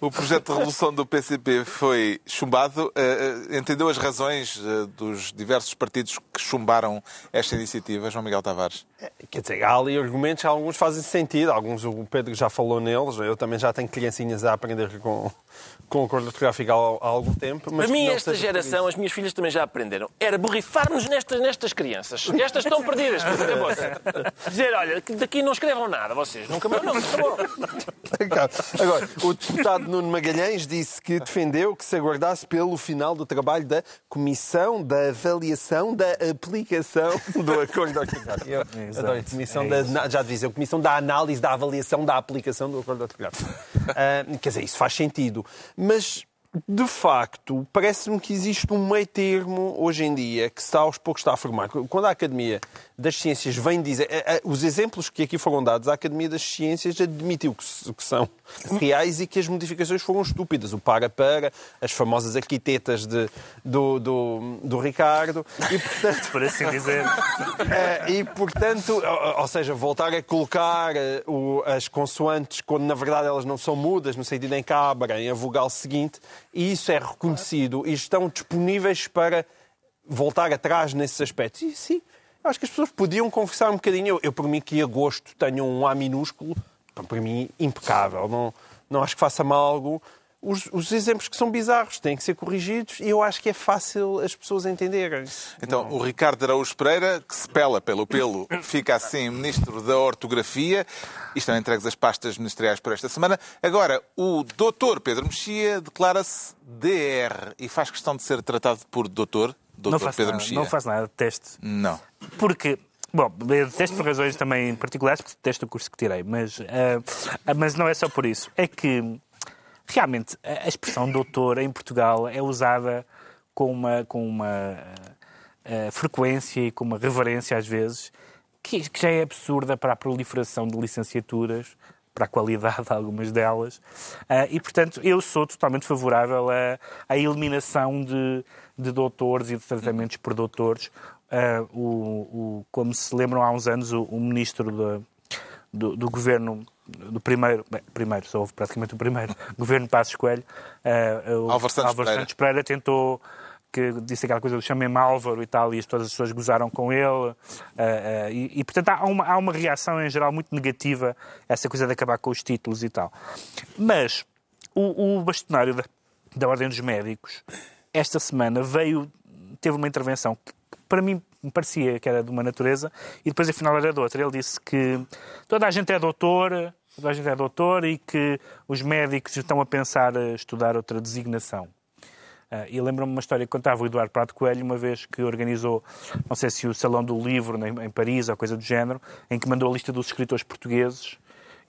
o projeto de resolução do PCP foi chumbado. Uh, entendeu as razões uh, dos diversos partidos que chumbaram esta iniciativa, João Miguel Tavares? Quer dizer, há ali argumentos, alguns fazem sentido, alguns o Pedro já falou neles, eu também já tenho criancinhas a aprender com, com o acordo ortográfico há, há algum tempo. Mas Para mim, esta geração, as minhas filhas também já aprenderam, era borrifar-nos nestas, nestas crianças. Estas estão perdidas, Dizer, olha, daqui não escrevam nada, vocês nunca mais. Não, acabou. Agora, o deputado Nuno Magalhães disse que defendeu que se aguardasse pelo final do trabalho da Comissão da Avaliação da Aplicação do Acordo Ortográfico. Eu adoro Comissão é da, já dizia, a Comissão da Análise da Avaliação da Aplicação do Acordo Ortográfico. Uh, quer dizer, isso faz sentido. Mas de facto, parece-me que existe um meio termo hoje em dia que está aos poucos está a formar. Quando a Academia das Ciências vem dizer. Eh, eh, os exemplos que aqui foram dados, a Academia das Ciências admitiu que, são reais e que as modificações foram estúpidas. O para-para, as famosas arquitetas de, do, do, do Ricardo. E, portanto, Por assim dizer. Eh, e, portanto, ou seja, voltar a colocar as consoantes quando na verdade elas não são mudas, no sentido em que abrem a vogal seguinte, e isso é reconhecido e estão disponíveis para voltar atrás nesses aspectos. E sim, acho que as pessoas podiam conversar um bocadinho. Eu, eu por mim, que agosto tenho um A minúsculo, para mim, impecável. Não, não acho que faça mal algo. Os, os, exemplos que são bizarros têm que ser corrigidos e eu acho que é fácil as pessoas entenderem. Então, não. o Ricardo Araújo Pereira, que se pela pelo pelo, fica assim Ministro da Ortografia e estão entregues as pastas ministeriais por esta semana. Agora, o doutor Pedro Mexia declara-se DR e faz questão de ser tratado por doutor. Doutor não faço Pedro nada, Mexia. Não faz nada, teste. Não. Porque Bom, eu detesto por razões também particulares, porque detesto o curso que tirei, mas, uh, mas não é só por isso. É que, realmente, a expressão doutor em Portugal é usada com uma, com uma uh, frequência e com uma reverência, às vezes, que, que já é absurda para a proliferação de licenciaturas, para a qualidade de algumas delas. Uh, e, portanto, eu sou totalmente favorável à, à eliminação de, de doutores e de tratamentos por doutores, uh, o, o, como se lembram há uns anos, o, o ministro do, do, do, governo do primeiro, bem, primeiro, só houve praticamente o primeiro, governo Passos Coelho, uh, Álvaro Santos, Álvaro Santos Pereira. tentou que disse aquela coisa do chamem-me Álvaro e tal, e todas as pessoas gozaram com ele. Uh, uh, e, e, portanto, há uma, há uma reação em geral muito negativa a essa coisa de acabar com os títulos e tal. Mas o, o bastonário da, da Ordem dos Médicos, esta semana, veio, teve uma intervenção que para mim me parecia que era de uma natureza, e depois afinal era de outra. Ele disse que toda a gente é doutor, toda a gente é doutor e que os médicos estão a pensar a estudar outra designação. Uh, e lembro-me uma história que contava o Eduardo Prato Coelho, uma vez que organizou, não sei se o Salão do Livro em, em Paris ou coisa do género, em que mandou a lista dos escritores portugueses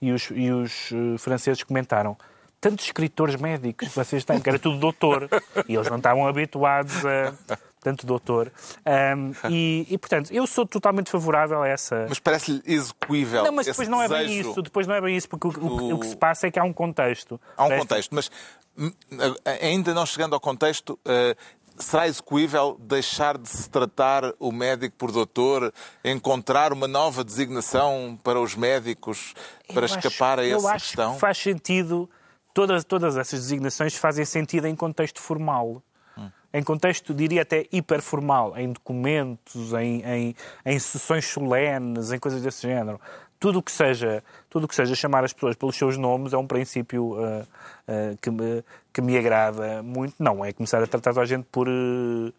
e os, e os uh, franceses comentaram tantos escritores médicos vocês têm, que era tudo doutor, e eles não estavam habituados a, tanto doutor. Um, e, e, portanto, eu sou totalmente favorável a essa. Mas parece-lhe execuível. Não, mas depois não é bem isso. Depois não é bem isso, porque o, o, o que se passa é que há um contexto. Há um contexto, mas hum, ainda não chegando ao contexto. Uh, será execuível deixar de se tratar o médico por doutor, encontrar uma nova designação para os médicos para eu escapar acho, a essa eu questão? Acho que faz sentido, todas, todas essas designações fazem sentido em contexto formal em contexto, diria até hiperformal, em documentos, em, em, em sessões solenes, em coisas desse género. Tudo que seja, tudo que seja chamar as pessoas pelos seus nomes é um princípio uh, uh, que, me, que me agrada muito. Não é começar a tratar a gente por, uh,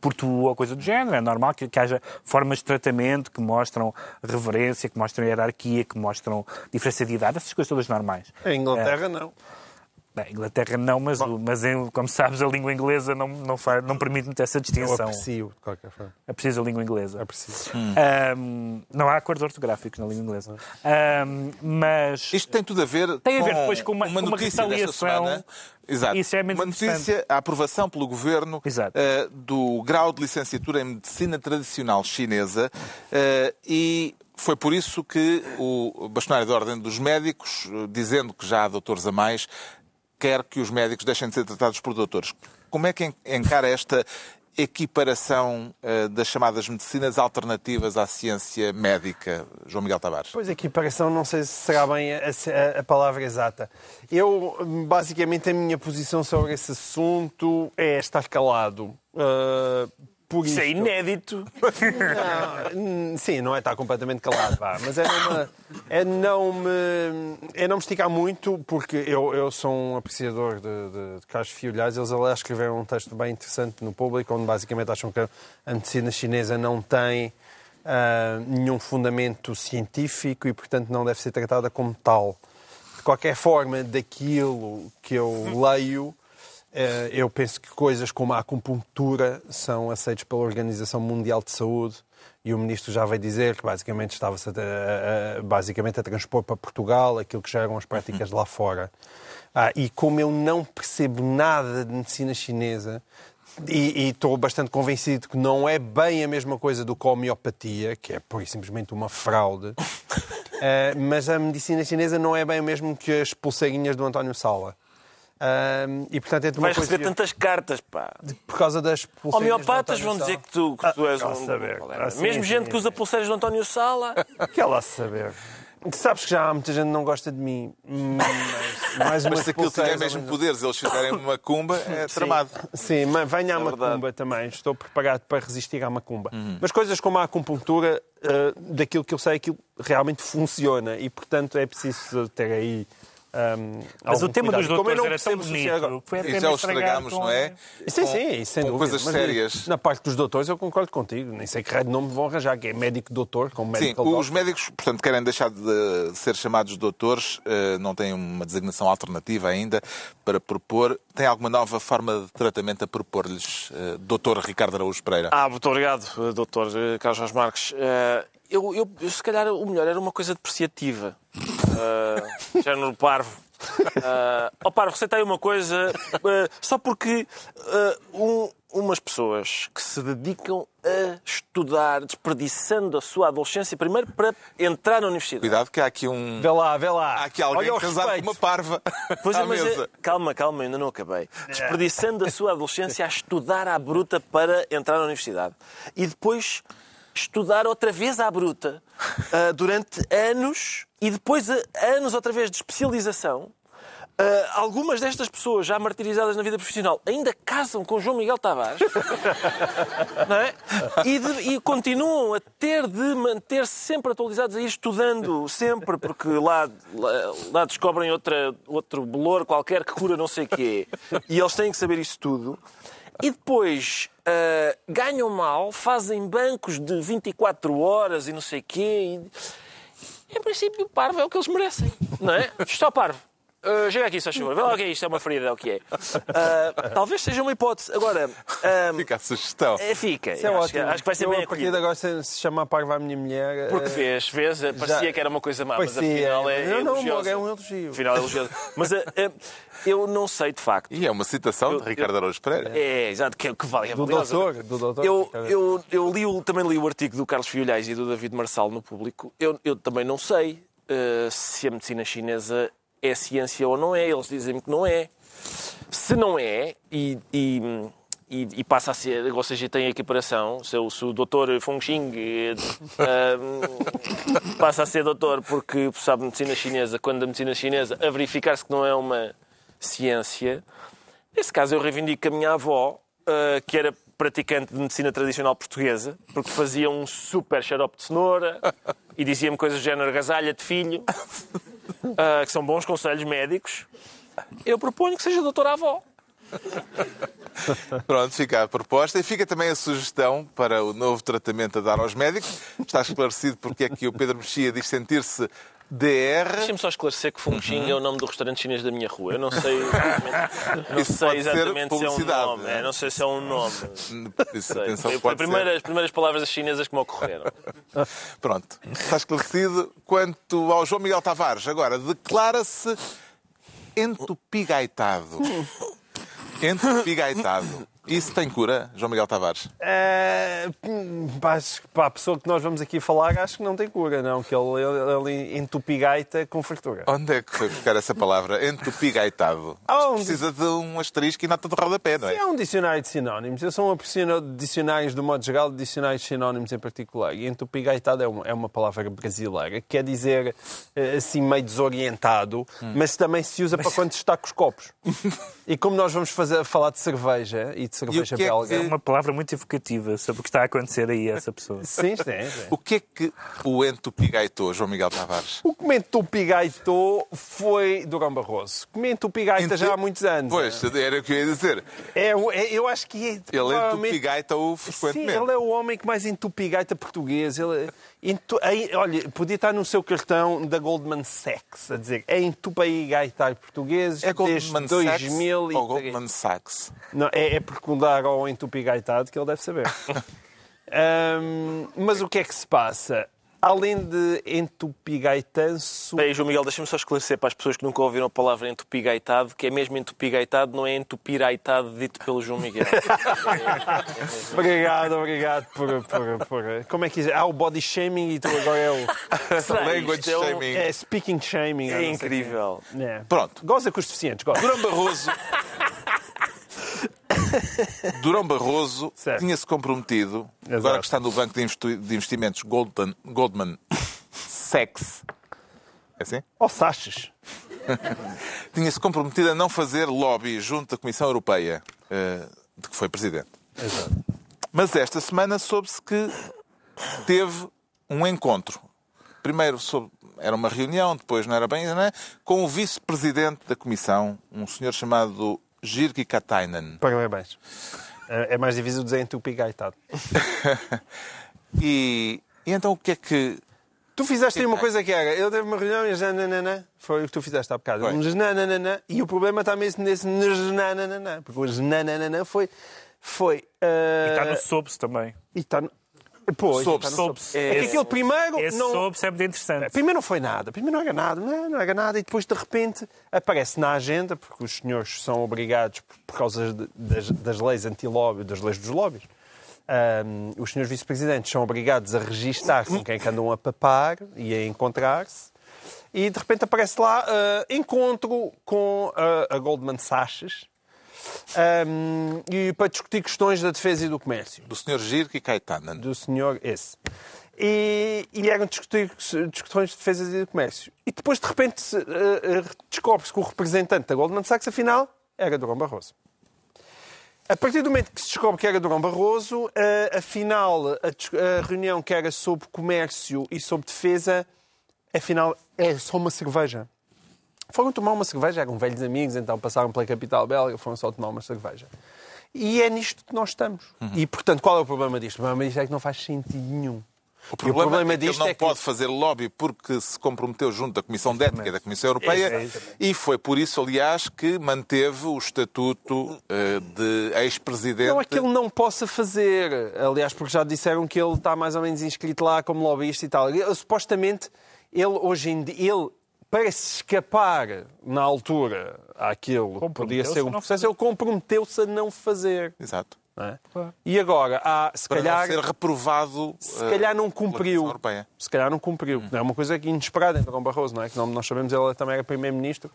por tu ou coisa do género. É normal que, que, haja formas de tratamento que mostram reverência, que mostram hierarquia, que mostram diferença de idade, essas coisas todas normais. Em Inglaterra, não. Bem, Inglaterra não, mas, mas como sabes, a língua inglesa não, não, faz, não permite muito essa distinção. Eu aprecio, de qualquer forma. Aprecio a língua inglesa. Aprecio. Hum. Um, não há acordos ortográficos na língua inglesa. Um, mas... Isto tem tudo a ver tem a ver com depois com uma, uma com uma retaliação... Exato. Isso é uma notícia, a aprovação pelo governo uh, do grau de licenciatura em medicina tradicional chinesa uh, e foi por isso que o bastonário da Ordem dos Médicos, eh, dizendo que já há doutores a mais, quer que os médicos deixem de ser tratados por doutores. Como é que encara esta equiparação uh, das chamadas medicinas alternativas à ciência médica, João Miguel Tavares? Pois, equiparação não sei se será bem a, a, a, palavra exata. Eu, basicamente, a minha posição sobre esse assunto é estar calado. Uh, por isso. Isso é inédito. Não, sim, não é estar completamente calado, vá, mas é não, me, é, não me, é não me esticar muito, porque eu, eu sou um apreciador de, de, de Carlos Fiolhais. Eles, aliás, escreveram um texto bem interessante no público, onde basicamente acham que a medicina chinesa não tem uh, nenhum fundamento científico e, portanto, não deve ser tratada como tal. De qualquer forma, daquilo que eu leio eu penso que coisas como a acupuntura são aceitas pela Organização Mundial de Saúde e o ministro já veio dizer que basicamente estava-se a, a, basicamente a transpor para Portugal aquilo que já eram as práticas lá fora. Ah, e como eu não percebo nada de medicina chinesa, e, e, estou bastante convencido que não é bem a mesma coisa do que a homeopatia, que é pura e simplesmente uma fraude, uh, mas a medicina chinesa não é bem o mesmo que as pulseirinhas do António Sala. Um, e, portanto, é Vais coisa... receber tantas cartas, pá. Por causa das pulseiras. Homeopatas vão dizer que tu, que tu és ah, um. Saber. Ah, sim, Mesmo sim, gente sim. que usa pulseiras do António Sala. Que ela saber. Sabes que já há muita gente que não gosta de mim. Mas, mais mas se aquilo tiver mesmo poderes, eles fizerem uma macumba, é tramado. Sim, mas venha é a macumba também. Estou preparado para resistir à macumba. Uhum. Mas coisas como a acupuntura, uh, daquilo que eu sei, aquilo realmente funciona. E, portanto, é preciso ter aí hum, Mas o tema cuidado. dos Como doutores não era tão bonito. Foi E já o estragar estragamos, com- não é? Sim, Com- sim, sem com dúvida. coisas Mas sérias. Na parte dos doutores eu concordo contigo. Nem sei que raio de nome vão arranjar, que é médico-doutor, com Sim, médico os médicos, portanto, querem deixar de ser chamados doutores, eh, não têm uma designação alternativa ainda para propor. Tem alguma nova forma de tratamento a propor-lhes, eh, doutor Ricardo Araújo Pereira? Ah, muito obrigado, doutor eh, Carlos Marques. Eh, eu, eu, eu, se calhar, o melhor era uma coisa depreciativa. Uh, género parvo. Uh, ó parvo, receita aí uma coisa, eh, só porque eh, um- umas pessoas que se dedicam a estudar, desperdiçando a sua adolescência, primeiro para entrar na universidade. Cuidado que há aqui um... Vê lá, vê lá. Há aqui alguém Olha o casado com uma parva Pois é, à mas é- mesa. calma, calma, ainda não acabei. Desperdiçando a sua adolescência a estudar à bruta para entrar na universidade. E depois estudar outra vez à bruta ah, durante anos e depois ah, anos outra vez de especialização. Ah, algumas destas pessoas já martirizadas na vida profissional ainda casam com João Miguel Tavares não é? e, de- e continuam a ter de manter-se sempre atualizados a ir estudando sempre, porque lá, lá, lá descobrem outra, outro bolor qualquer que cura não sei o quê. E eles têm que saber isso tudo. E depois ah, ganham mal, fazem bancos de 24 horas e não sei o quê. E, em princípio, parvo é o que eles merecem, não é? Está parvo. Ah, chega aqui, só favor. Vê lá o que é isto, é uma ferida, é o que é. Ah, talvez seja uma hipótese. Agora, ah, Fica a sugestão. é, fica. Isso é acho, que- ótimo. acho que vai ser eu, bem a partir de acolhido. agora, se, se chamar Parva à minha mulher... Porque eh, vês, vês, parecia já- que era uma coisa má, mas parecia. afinal é, Não, não, elogiosa. é um elogio. Afinal é elogioso. Mas ah, eu não sei, de facto. E é uma citação Eu- de Ricardo Araújo Pereira. É, exato, que, que vale. É Do doutor, do doutor. Eu, eu, eu li o- também li o artigo do Carlos Fiolhais e do David Marçal no público. Eu, eu também não sei ah, se a medicina chinesa é ciência ou não é. Eles dizem-me que não é. Se não é, e, e, e- e passa a ser, ou seja, tem a equiparação, se, o- se o doutor Feng Xing passa a ser doutor porque sabe medicina chinesa, quando a medicina chinesa a verificar-se que não é uma ciência, Nesse caso, eu reivindico a minha avó, ah, que era praticante de medicina tradicional portuguesa, porque fazia um super xarope de cenoura e dizia-me coisas do género agasalha de filho, ah, que são bons conselhos médicos. Eu proponho que seja doutora avó. Pronto, fica a proposta e fica também a sugestão para o novo tratamento a dar aos médicos. Está esclarecido porque é que o Pedro Mexia diz sentir-se DR. Deixa-me só esclarecer que Fung Xing é o nome do restaurante chinês da minha rua. Eu não sei exatamente, não sei exatamente se é um nome. não é? não sei se é um nome. Isso, Sei. atenção, Foi pode as primeiras, as primeiras palavras chinesas que me ocorreram. Pronto, está esclarecido. Quanto ao João Miguel Tavares, agora declara-se entupigaitado. Entupigaitado. Isso tem cura, João Miguel Tavares? É, hum, pá, acho que para a pessoa que nós vamos aqui falar, acho que não tem cura, não. Que ele, ele, ele entupigaita com fartura. Onde é que foi buscar essa palavra? Entupigaitado. Ah? Precisa de um asterisco e nota de rodapé, não é? É um dicionário de sinónimos. Eu sou um aficionado de dicionários do modo geral, de dicionários de sinónimos em particular. E entupigaitado é uma, é uma palavra brasileira que quer dizer eh, assim meio desorientado, mas também se usa para quando está com os copos. E como nós vamos fazer, falar de cerveja e de cerveja e belga. É, que... é uma palavra muito evocativa sobre o que está a acontecer aí a essa pessoa. Sim, está é, é. O que é que o entupigaitou, João Miguel Tavares? O que me entupigaitou foi Durão Barroso. Que me entupigaita já há muitos anos. Pois, é? era o que eu ia dizer. É, é- eu acho que. Ele entupigaita-o frequentemente. Sim, ele é o homem que mais entupigaita português. Ele... Entu... Olha, podia estar no seu cartão da Goldman Sachs a dizer é entupigaitar português é desde Goldman 2000 dele. Ou Goldman Sachs. Não, é, é perguntar ao entupigaitado que ele deve saber. um, mas o que é que se passa? Além de entupigaitanço... Bem, João Miguel, deixa-me só esclarecer para as pessoas que nunca ouviram a palavra entupigaitado, que é mesmo entupigaitado, não é entupiraitado dito pelo João Miguel. Obrigado, obrigado por, por, por... Como é que diz? Há o body shaming e tu agora é o... Será Language? É um- shaming. É speaking shaming. É incrível. É. Pronto. Goza com os deficientes, goza. Durão Barroso. Durão Barroso tinha-se comprometido, Exato. agora que está no banco de investi- de investimentos Goldman, Goldman Sachs, é assim? Ó Sachs. Tinha-se comprometido a não fazer lobby junto da Comissão Europeia, eh, de que foi presidente. Exato. Mas esta semana soube-se que teve um encontro primeiro soube, era uma reunião, depois não era bem, não é? com o vice-presidente da Comissão, um senhor chamado Jirki Katainen. Parabéns. É é mais difícil dizer em tupi gaitado. E, e então o que é que. Tu fizeste aí uma coisa que era, ele teve uma reunião e já nananã, foi o que tu fizeste há bocado. Um nananã, e o problema está mesmo nesse nananã, porque o nananã foi... foi E está eh, no soube-se também. E está no... Pois, Soube-se. está no Soube-se. É que aquilo primeiro Esse não... soube-se é muito interessante. Primeiro não foi nada, primeiro não era nada, não, não era nada, e depois de repente aparece na agenda, porque os senhores são obrigados, por, causa das, das leis anti-lobby, das leis dos lobbies, ahm, os senhores vice-presidentes são obrigados a registar-se com quem é que andam a papar e a encontrar-se, e de repente aparece lá ah, encontro com ah, a Goldman Sachs, ahm, e para discutir questões da defesa e do comércio do senhor Jirki Katainen. do senhor esse. E, e eram discutir, discussões de defesa e de comércio. E depois, de repente, eh, eh, descobre-se que o representante da Goldman Sachs, afinal, era Durão Barroso. A partir do momento que se descobre que era Durão Barroso, eh, afinal, a reunião que era sobre comércio e sobre defesa, afinal, é só uma cerveja. Foram tomar uma cerveja, eram velhos amigos, então passaram pela capital belga, foram só tomar uma cerveja. E é nisto que nós estamos. E, portanto, qual é o problema disto? O problema disto é que não faz sentido nenhum. O problema, é que ele não é que- pode fazer lobby porque se comprometeu junto da Comissão de Ética da Comissão Europeia Exatamente. e foi por isso, aliás, que manteve o estatuto eh, de ex-presidente. Não é que ele não possa fazer. Aliás, porque já disseram que ele está mais ou menos inscrito lá como lobbyista e tal. Ele, supostamente, ele hoje em dia, ele, para se escapar na altura àquilo que podia ser um não processo, ele comprometeu-se a não fazer. Exato. não é? E agora, há, se Para calhar. não ser reprovado. Se eh, calhar não pela cumpriu. Se calhar não cumpriu. É uma coisa que inesperada em Durão Barroso, não é? Que não- nós sabemos, ele também era primeiro-ministro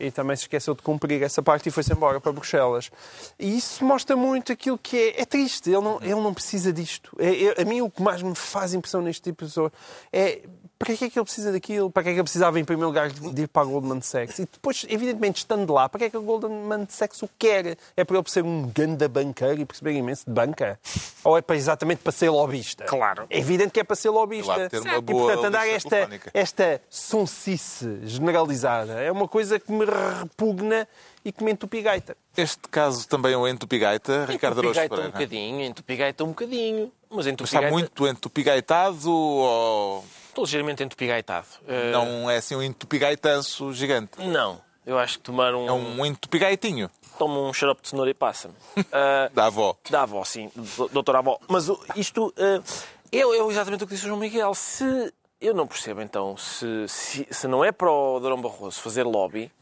e também se esqueceu de cumprir essa parte e foi-se embora para Bruxelas. E isso mostra muito aquilo que é. É triste, ele não, ele não precisa disto. É- é- a mim o que mais me faz impressão neste tipo de pessoa é. Para que é que ele precisa daquilo? Para que é que ele precisava, em primeiro lugar, de ir para a Goldman Sachs? E depois, evidentemente, estando lá, para que é que a Goldman Sachs o quer? É para ele ser um ganda banqueiro e perceber imenso de banca? Ou é para, exatamente para ser lobbyista? Claro. É evidente que é para ser lobbyista. Claro, ter uma e, portanto, andar esta, telefónica. esta sonsice generalizada é uma coisa que me repugna e que me entupi gaita. Este caso também é o entupigaita, Ricardo Araújo Entupigaita um Pereira. bocadinho, entupigaita um bocadinho. Mas Está entupigaita... muito entupigaitado ou Estou ligeiramente entupigaitado. Eh, não é assim um entupigaitanço gigante? Não. Eu acho que tomar um... É um entupigaitinho Toma um xarope de cenoura e passa-me. Ah, da avó. Da avó, sim. do- Doutora avó. Mas isto eh, é, é exatamente o que disse o João Miguel. Se eu não percebo, então, se, se, se não é para o Durão Barroso fazer lobby,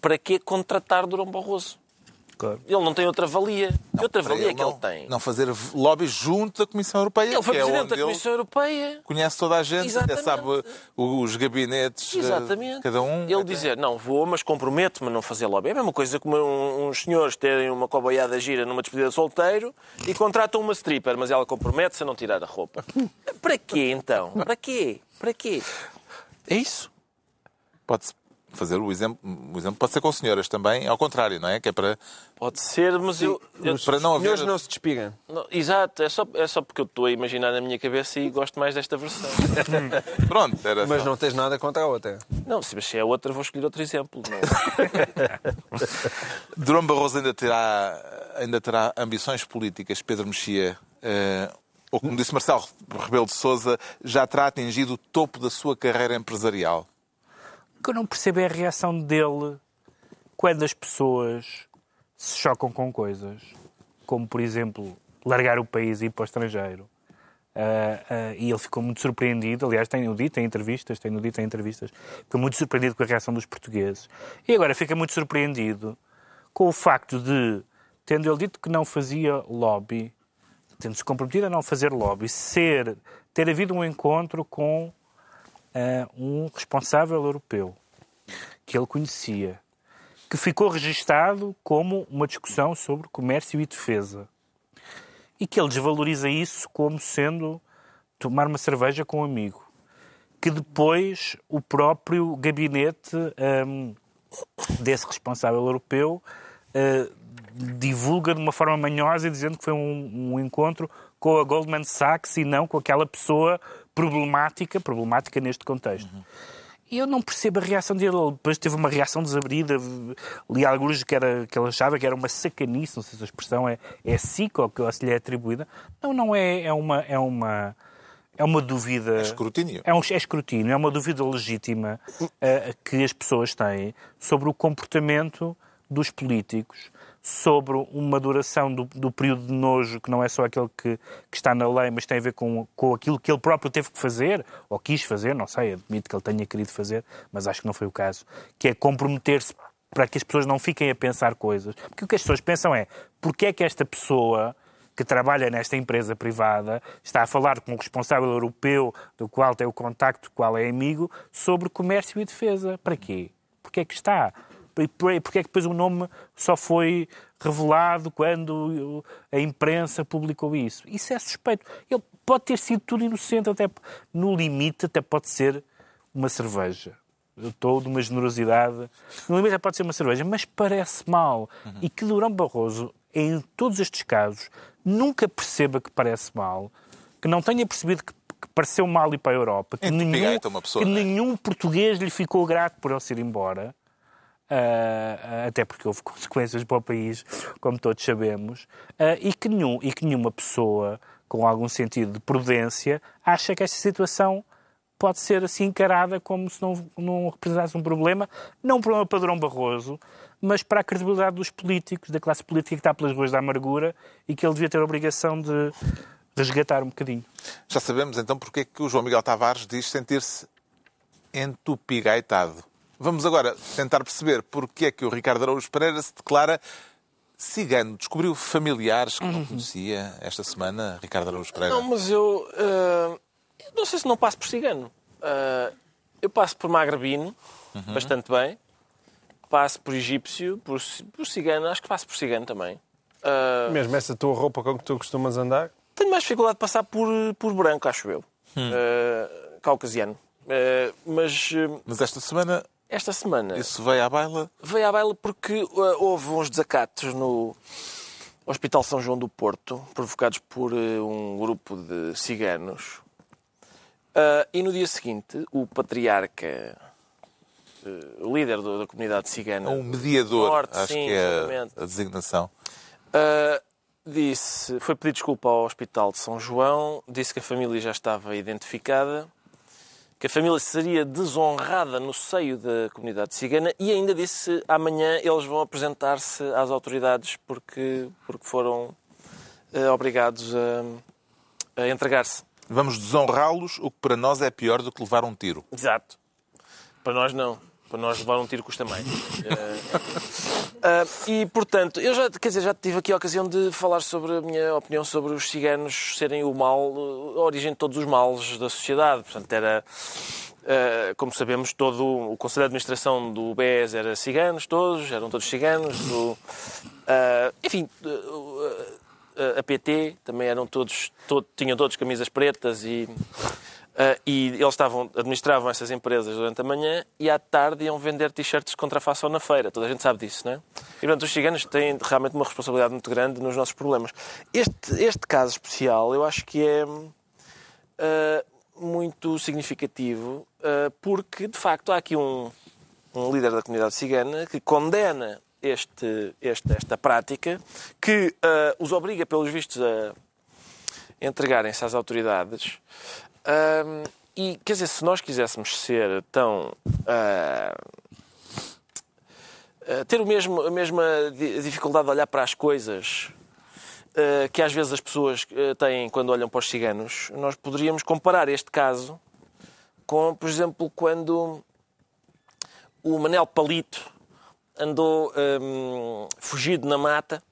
para que contratar Durão Barroso? Claro. Ele não tem outra valia. que outra valia é que não, ele tem? Não fazer lobby junto da Comissão Europeia, Ele foi que é presidente onde da Comissão ele Europeia. conhece toda a gente, até sabe os gabinetes, Exatamente. cada um. Ele até- dizer, não, vou, mas comprometo-me a não fazer lobby. É a mesma coisa que um- uns senhores terem uma coboiada gira numa despedida de solteiro e contratam uma stripper, mas ela compromete-se a não tirar a roupa. Para quê, então? Para quê? Para quê? É isso. Pode-se fazer o exemplo, o exemplo pode ser com senhoras também, ao contrário, não é? Que é para, Pode ser, mas eu... eu- para não haver. Senhores não se despigam. não, exato, é só, é só porque eu estou a imaginar na minha cabeça e gosto mais desta versão. Pronto, era Mas só. não tens nada contra a outra. Não, se mas se é outra, vou escolher outro exemplo. É? Durão Barroso ainda terá, ainda terá ambições políticas, Pedro Mexia, eh, ou como disse Marcelo Rebelo de Souza, já terá atingido o topo da sua carreira empresarial. O que eu não percebo é a reação dele quando as pessoas se chocam com coisas, como, por exemplo, largar o país e ir para o estrangeiro. Ah, ah, e ele ficou muito surpreendido, aliás, tem-o dito em entrevistas, tem-o dito em entrevistas, ficou muito surpreendido com a reação dos portugueses. E agora fica muito surpreendido com o facto de, tendo ele dito que não fazia lobby, tendo-se comprometido a não fazer lobby, ser, ter havido um encontro com ah, um responsável europeu que ele conhecia, que ficou registado como uma discussão sobre comércio e defesa. E que ele desvaloriza isso como sendo tomar uma cerveja com um amigo. Que depois o próprio gabinete hum, desse responsável europeu uh, divulga de uma forma manhosa dizendo que foi um, um encontro com a Goldman Sachs e não com aquela pessoa problemática, problemática neste contexto. Uhum. E eu não percebo a reação dele. Ele depois teve uma reação desabrida. Li alguns que, era, que ele achava que era uma sacanice, não sei se a expressão é, é sica ou que se lhe é atribuída. Não, não é. É uma. É uma é uma dúvida. É escrutínio. É, um, é escrutínio, é uma dúvida legítima uh, que as pessoas têm sobre o comportamento dos políticos sobre uma duração do, do, período de nojo que não é só aquele que, que, está na lei, mas tem a ver com, com aquilo que ele próprio teve que fazer, ou quis fazer, não sei, admito que ele tenha querido fazer, mas acho que não foi o caso, que é comprometer-se para que as pessoas não fiquem a pensar coisas. Porque o que as pessoas pensam é, porque é que esta pessoa que trabalha nesta empresa privada está a falar com o responsável europeu, do qual tem o contacto, do qual é amigo, sobre comércio e defesa. Para quê? Porque é que está? E porque é que depois o nome só foi revelado quando a imprensa publicou isso? Isso é suspeito. Ele pode ter sido tudo inocente, até no limite, até pode ser uma cerveja. Eu estou de uma generosidade. No limite, pode ser uma cerveja, mas parece mal. Uhum. E que Durão Barroso, em todos estes casos, nunca perceba que parece mal, que não tenha percebido que que pareceu mal ir para a Europa, que, nenhum, pessoa, que é? nenhum português lhe ficou grato por ele se ir embora, Uh, até porque houve consequências para o país, como todos sabemos, uh, e, que nenhum, e que nenhuma pessoa com algum sentido de prudência acha que esta situação pode ser assim encarada como se não, não representasse um problema, não um problema padrão Barroso, mas para a credibilidade dos políticos, da classe política que está pelas ruas da amargura e que ele devia ter a obrigação de resgatar um bocadinho. Já sabemos então porque é que o João Miguel Tavares diz sentir-se entupigaitado. Vamos agora tentar perceber porque é que o Ricardo Araújo Pereira se declara cigano. Descobriu familiares que não conhecia esta semana, Ricardo Araújo Pereira? Não, mas eu uh, não sei se não passo por cigano. Uh, eu passo por magrebino, uhum. bastante bem. Passo por egípcio, por, por cigano, acho que passo por cigano também. Uh, Mesmo essa tua roupa com que tu costumas andar? Tenho mais dificuldade de passar por, por branco, acho eu. Hum. caucasiano. mas, mas esta semana esta semana. Isso veio à baila? Veio à baila porque uh, houve uns desacatos no Hospital São João do Porto, provocados por uh, um grupo de ciganos. Uh, e no dia seguinte, o patriarca, o líder do, da comunidade cigana. Um mediador, norte, acho sim, que é a designação. Uh, disse, foi pedir desculpa ao Hospital de São João, disse que a família já estava identificada que a família seria desonrada no seio da comunidade cigana e ainda disse amanhã eles vão apresentar-se às autoridades porque, porque foram uh, obrigados a, a entregar-se. Vamos desonrá-los, o que para nós é pior do que levar um tiro. Exato. Para nós não. Para nós levar um tiro custa mais. uh, uh, e, portanto, eu já, quer dizer, já tive aqui a ocasião de falar sobre a minha opinião sobre os ciganos serem o mal, a origem de todos os males da sociedade. Portanto, era, uh, como sabemos, todo o Conselho de Administração do BES era ciganos, todos, eram todos ciganos. Do, enfim, a PT também eram todos, todo, tinham todos camisas pretas e Uh, e eles estavam, administravam essas empresas durante a manhã e à tarde iam vender t-shirts contra a fação na feira. Toda a gente sabe disso, não é? E, portanto, os ciganos têm realmente uma responsabilidade muito grande nos nossos problemas. Este, este caso especial, eu acho que é uh, muito significativo uh, porque, de facto, há aqui um, um líder da comunidade cigana que condena este, este, esta prática, que os obriga, pelos vistos, a entregarem-se às autoridades um, e, quer dizer, se nós quiséssemos ser tão. Uh, ter o mesmo, a mesma dificuldade de olhar para as coisas uh, que às vezes as pessoas têm quando olham para os ciganos, nós poderíamos comparar este caso com, por exemplo, quando o Manel Palito andou um, fugido na mata,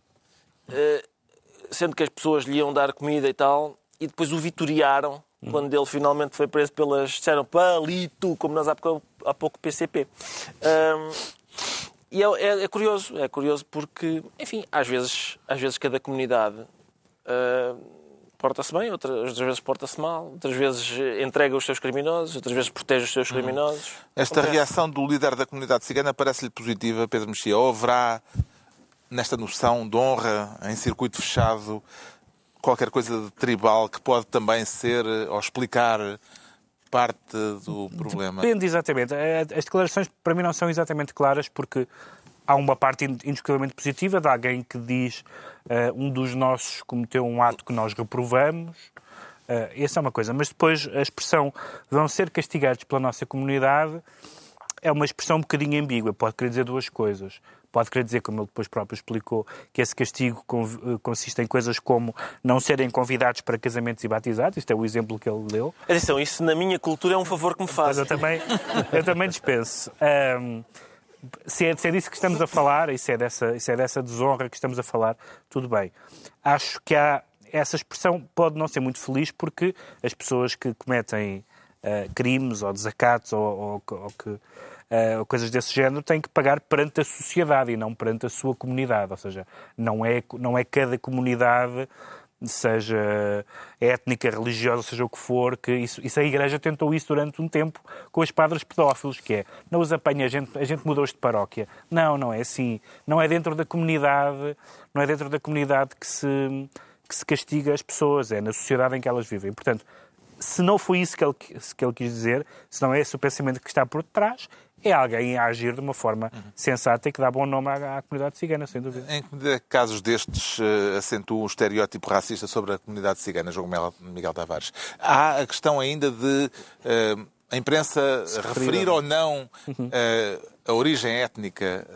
sendo que as pessoas lhe iam dar comida e tal, e depois o vitoriaram quando ele finalmente foi preso pelas. disseram palito, como nós há pouco, há pouco PCP. Um, e é, é, é, curioso, é curioso porque, enfim, às vezes, às vezes cada comunidade uh, porta-se bem, outras, outras vezes porta-se mal, outras vezes entrega os seus criminosos, outras vezes protege os seus criminosos. Esta Acontece. reação do líder da comunidade cigana parece-lhe positiva, Pedro Mexia? Ou haverá, nesta noção de honra, em circuito fechado, qualquer coisa de tribal que pode também ser eh, ou explicar parte do problema? Depende exatamente. Eh, As declarações para mim não são exatamente claras porque há uma parte indiscutivelmente positiva de alguém que diz uh, um dos nossos cometeu um ato que nós reprovamos. Uh, essa é uma coisa. Mas depois a expressão vão ser castigados pela nossa comunidade é uma expressão um bocadinho ambígua. Pode querer dizer duas coisas. Pode querer dizer, como ele depois próprio explicou, que esse castigo consiste em coisas como não serem convidados para casamentos e batizados. Isto é o exemplo que ele deu. Atenção, isso na minha cultura é um favor que me faz. Mas eu também, eu também dispenso. Um, se é, se é disso que estamos a falar, e se é, dessa, se é dessa desonra que estamos a falar, tudo bem. Acho que há, essa expressão pode não ser muito feliz porque as pessoas que cometem uh, crimes ou desacatos ou, ou, ou que, uh, coisas desse género têm que pagar perante a sociedade e não perante a sua comunidade. Ou seja, não é, não é cada comunidade seja étnica, religiosa, seja o que for, que isso, isso a Igreja tentou isso durante um tempo com os padres pedófilos, que é, não os apanha, a gente, a gente mudou-os de paróquia. Não, não é assim. Não é dentro da comunidade, não é dentro da comunidade que se, que se castiga as pessoas, é na sociedade em que elas vivem. Portanto, se não foi isso que ele, que ele quis dizer, se não é esse o pensamento que está por detrás, é alguém a agir de uma forma uhum. sensata e que dá bom nome à, à, comunidade cigana, sem dúvida. Em que casos destes uh, acentuam o estereótipo racista sobre a comunidade cigana, João Miguel Tavares? Há a questão ainda de uh, a imprensa referir ou não uh, a origem étnica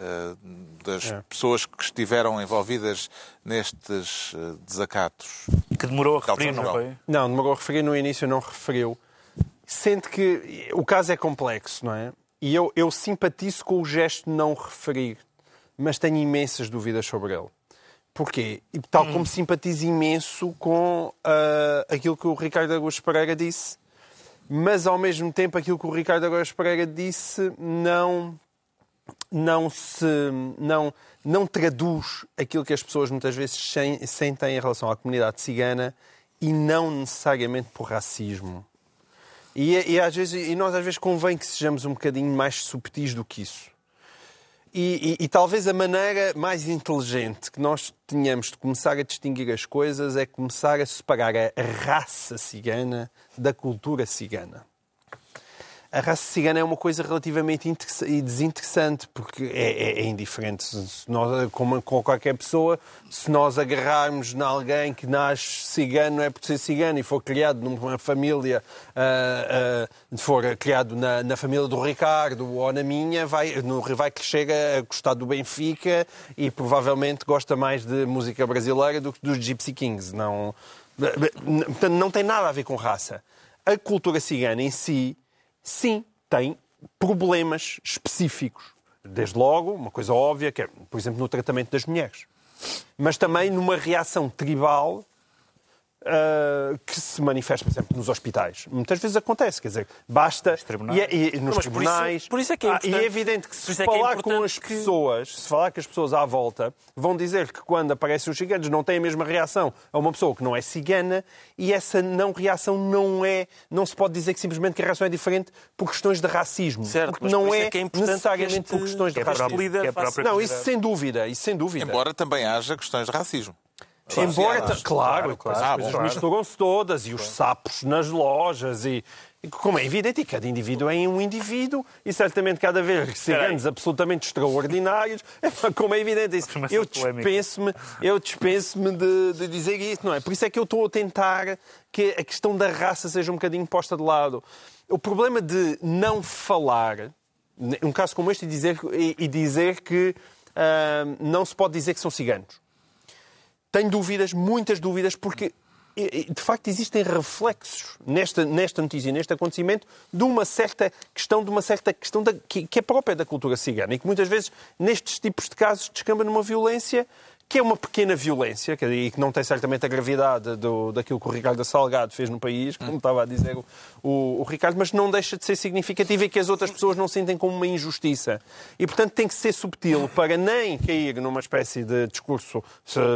das é. pessoas que estiveram envolvidas nestes desacatos. Que demorou a referir, não foi? Não, demorou a referir no início, não referiu. Sente que o caso é complexo, não é? E eu, eu simpatizo com o gesto de não referir, mas tenho imensas dúvidas sobre ele. Porquê? E tal como simpatizo imenso com uh, aquilo que o Ricardo Araújo Pereira disse, mas ao mesmo tempo aquilo que o Ricardo Araújo Pereira disse não não se não não traduz aquilo que as pessoas muitas vezes sentem em relação à comunidade cigana e não necessariamente por racismo. E, e, às vezes, e nós às vezes convém que sejamos um bocadinho mais subtis do que isso. E, e, e, talvez a maneira mais inteligente que nós tenhamos de começar a distinguir as coisas é começar a separar a raça cigana da cultura cigana a raça cigana é uma coisa relativamente desinteressante, porque é, é, é indiferente. Se nós, como com qualquer pessoa, se nós agarrarmos em alguém que nasce cigano, é por ser cigano e for criado numa família, uh, uh, for criado na, na, família do Ricardo ou na minha, vai, no, vai crescer a gostar do Benfica e provavelmente gosta mais de música brasileira do que dos Gypsy Kings. Não, não tem nada a ver com raça. A cultura cigana em si sim, tem problemas específicos. Desde logo, uma coisa óbvia, que é, por exemplo, no tratamento das mulheres. Mas também numa reação tribal Uh, que se manifesta, por exemplo, nos hospitais. Muitas vezes acontece, quer dizer, basta. Nos tribunais. E, é, e, nos Mas tribunais. Por isso, por isso é que é importante. Ah, e é evidente que se é falar que é com as que... pessoas, se falar com as pessoas à volta, vão dizer que quando aparecem os ciganos não têm a mesma reação a uma pessoa que não é cigana e essa não reação não é. Não se pode dizer que simplesmente que a reação é diferente por questões de racismo. Certo, porque não é, é, é necessariamente este... por questões de é racismo. É não, isso sem dúvida, isso sem dúvida. Embora também haja questões de racismo. Claro, Embora, claro, claro, claro, as coisas misturam-se todas e os sapos nas lojas e, como é evidente, e cada indivíduo é um indivíduo e certamente cada vez ciganos absolutamente extraordinários, como é evidente isso. Eu dispenso-me eu dispenso de, de dizer isso, não é? Por isso é que eu estou a tentar que a questão da raça seja um bocadinho posta de lado. O problema de não falar, um caso como este, e dizer, e, e dizer que uh, não se pode dizer que são ciganos tenho dúvidas, muitas dúvidas, porque de facto existem reflexos nesta, nesta notícia, neste acontecimento, de uma certa questão, de uma certa questão da, que, que, é própria da cultura cigana e que muitas vezes nestes tipos de casos descamba numa violência que é uma pequena violência e que não tem certamente a gravidade do, daquilo que o Ricardo Salgado fez no país, como estava a dizer o, o, Ricardo, mas não deixa de ser significativa e que as outras pessoas não sentem como uma injustiça. E, portanto, tem que ser subtil para nem cair numa espécie de discurso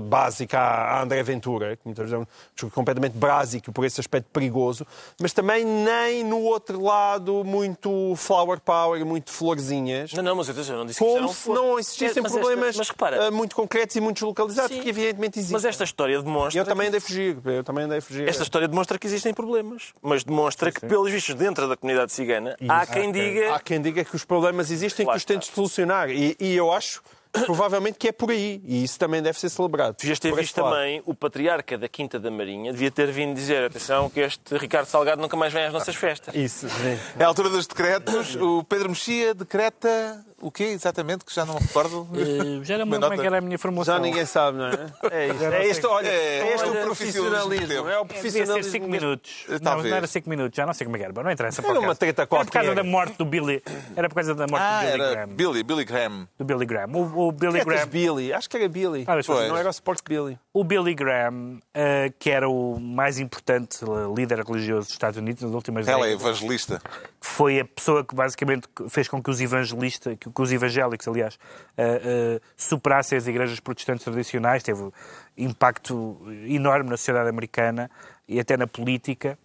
básico à André Ventura, que muitas vezes é um discurso completamente básico por esse aspecto perigoso, mas também nem no outro lado muito flower power, muito florzinhas. Não, não, mas eu não disse como que se não existissem problemas mas, mas, mas muito concretos e muito localizados, Sim. porque evidentemente existem. Mas esta história demonstra. Eu também andei a fugir, eu também andei a fugir. Esta história demonstra que existem problemas, mas demonstra que, pelos vistos, dentro da comunidade cigana, há quem diga. Há quem diga que os problemas existem e que os tentes solucionar. E, e eu acho, provavelmente, que é por aí. E isso também deve ser celebrado. Devias ter visto lado. também o patriarca da Quinta da Marinha, devia ter vindo dizer: atenção, que este Ricardo Salgado nunca mais vem às nossas festas. Isso, sim. É a altura dos decretos. O Pedro Mexia decreta o quê exatamente? Que já não me recordo. Eh, já não me como é que era a minha formação. Já ninguém sabe, não é? É isto. Não É este, olha, É, é este olha, o profissionalismo profissionalismo. É o É, Devia ser profissionalismo. 5 minutos. Não, Talvez. não era 5 minutos, já não sei como é que era. Bom, não interessa. Era uma treta Era por causa qualquer. da morte do Billy. Era por causa da morte Ah, do Billy era Graham. Billy, Billy Graham. Do Billy Graham. O, o Billy Tretas Graham. Billy, acho que era Billy. Ah. Não era o Sport Billy. O Billy Graham, eh, que era o mais importante eh, líder religioso dos Estados Unidos nas últimas Ela é décadas, evangelista. Foi a pessoa que basicamente fez com que os evangelistas, que os evangélicos, aliás, eh, eh, superassem as igrejas protestantes tradicionais, teve um impacto enorme na sociedade americana e até na política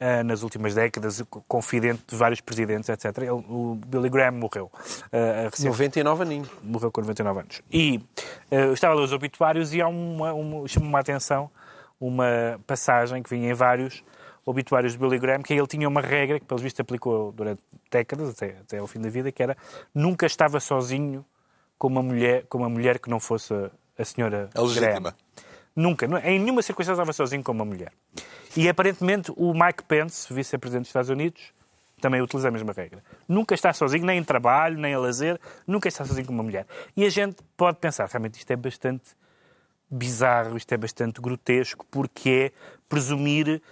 eh, nas últimas décadas, confidente de vários presidentes, etc. Ele- o Billy Graham morreu. recente- 99 aninhos. morreu com 99 anos. E eu estava ler os obituários e há uma, uma, chama-me a atenção uma passagem que vinha em vários obituários de Billy Graham, que ele tinha uma regra que, pelos vistos, aplicou durante décadas, até, até ao fim da vida, que era nunca estava sozinho com uma mulher, com uma mulher que não fosse a, a senhora legítima. Graham. Nunca, nu- em nenhuma circunstância estava sozinho com uma mulher. E aparentemente o Mike Pence, vice-presidente dos Estados Unidos, também utiliza a mesma regra. Nunca está sozinho, nem em trabalho, nem a lazer, nunca está sozinho com uma mulher. E a gente pode pensar, realmente isto é bastante bizarro, isto é bastante grotesco, porque é presumir,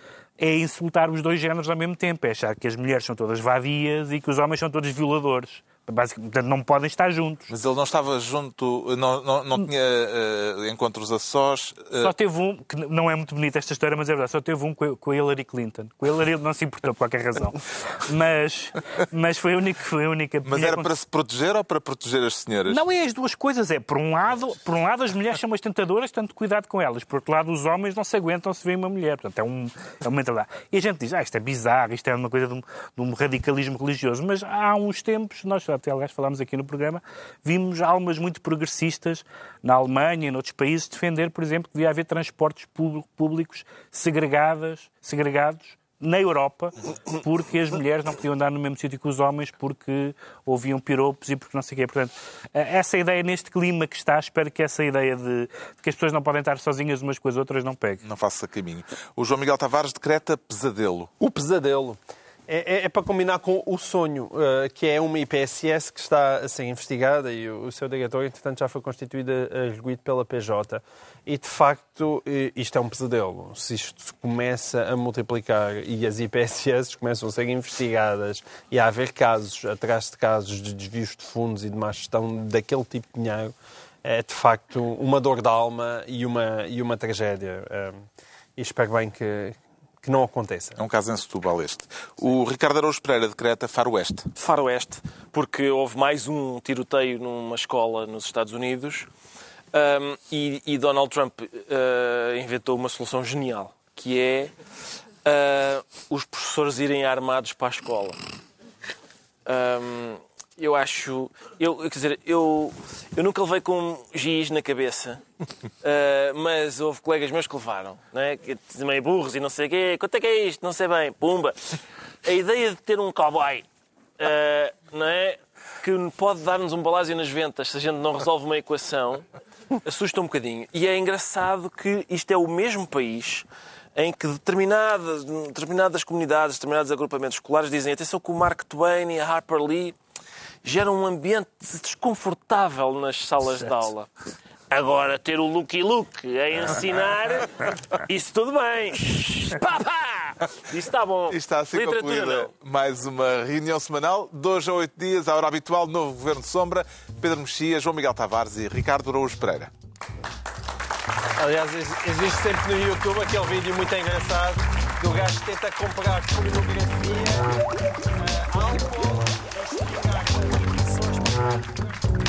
é insultar os dois géneros ao mesmo tempo, é achar que as mulheres são todas vadias e que os homens são todos violadores. Basicamente, portanto, não podem estar juntos. Mas ele não estava junto, não, não, não tinha eh, encontros a sós. eh, Só teve um, que não é muito bonita esta história, mas é verdade, só teve um com a- com a Hillary Clinton. Com a Hillary ele não se importou por qualquer razão. Mas, mas foi a única. Foi a única mas era com- para se proteger ou para proteger as senhoras? Não é as duas coisas, é por um lado, por um lado as mulheres são umas tentadoras, tanto cuidado com elas. Por outro lado, os homens não se aguentam se veem uma mulher. Portanto, é, um, é uma mentalidade. E a gente diz, ah, isto é bizarro, isto é uma coisa de um, de um radicalismo religioso. Mas há uns tempos, nós até aliás falámos aqui no programa, vimos almas muito progressistas na Alemanha e noutros países defender, por exemplo, que devia haver transportes público- públicos segregadas, segregados na Europa, porque as mulheres não podiam andar no mesmo sítio que os homens, porque ouviam piropos e porque não sei o quê. Portanto, eh, essa ideia neste clima que está, espero que essa ideia de, de que as pessoas não podem estar sozinhas umas com as outras não pegue. Não faça caminho. O João Miguel Tavares decreta pesadelo. O pesadelo. É, é- é para combinar com o sonho, eh, que é uma IPSS que está a ser investigada e o, o seu diretor, entretanto, já foi constituído a arguído pela PJ. E, de facto, eh, isto é um pesadelo. Se isto se começa a multiplicar e as IPSS começam a ser investigadas e a haver casos, atrás de casos de desvios de fundos e de má gestão daquele tipo de dinheiro, é, de facto, uma dor de alma e uma, e uma tragédia. Eh, E espero bem que, que não aconteça. É um caso em Setúbal este. O Ricardo Araújo Pereira decreta faroeste. faroeste, porque houve mais um tiroteio numa escola nos Estados Unidos um, e, e Donald Trump uh, inventou uma solução genial, que é uh, os professores irem armados para a escola. Um, eu acho. Eu, quer dizer, eu, eu nunca levei com giz na cabeça, uh, mas houve colegas meus que levaram, não é? Que meio burros e não sei o quê. Quanto é que é isto? Não sei bem. Pumba! A ideia de ter um cowboy, uh, não é? Que pode dar-nos um balásio nas ventas se a gente não resolve uma equação, assusta um bocadinho. E é engraçado que isto é o mesmo país em que determinadas, determinadas comunidades, determinados agrupamentos escolares dizem atenção que o Mark Twain e a Harper Lee geram um ambiente desconfortável nas salas de aula. Agora, ter o Lucky Luke a ensinar, isso tudo bem. Pá, pá! Isso está bom. E está assim Literatura concluída não. mais uma reunião semanal. Hoje a oito dias, a hora habitual, novo Governo de Sombra. Pedro Mexia, João Miguel Tavares e Ricardo Araújo Pereira. Aliás, ex- existe sempre no YouTube aquele vídeo muito engraçado do gajo que tenta comprar pornografia, eh, álcool, e explicar condições para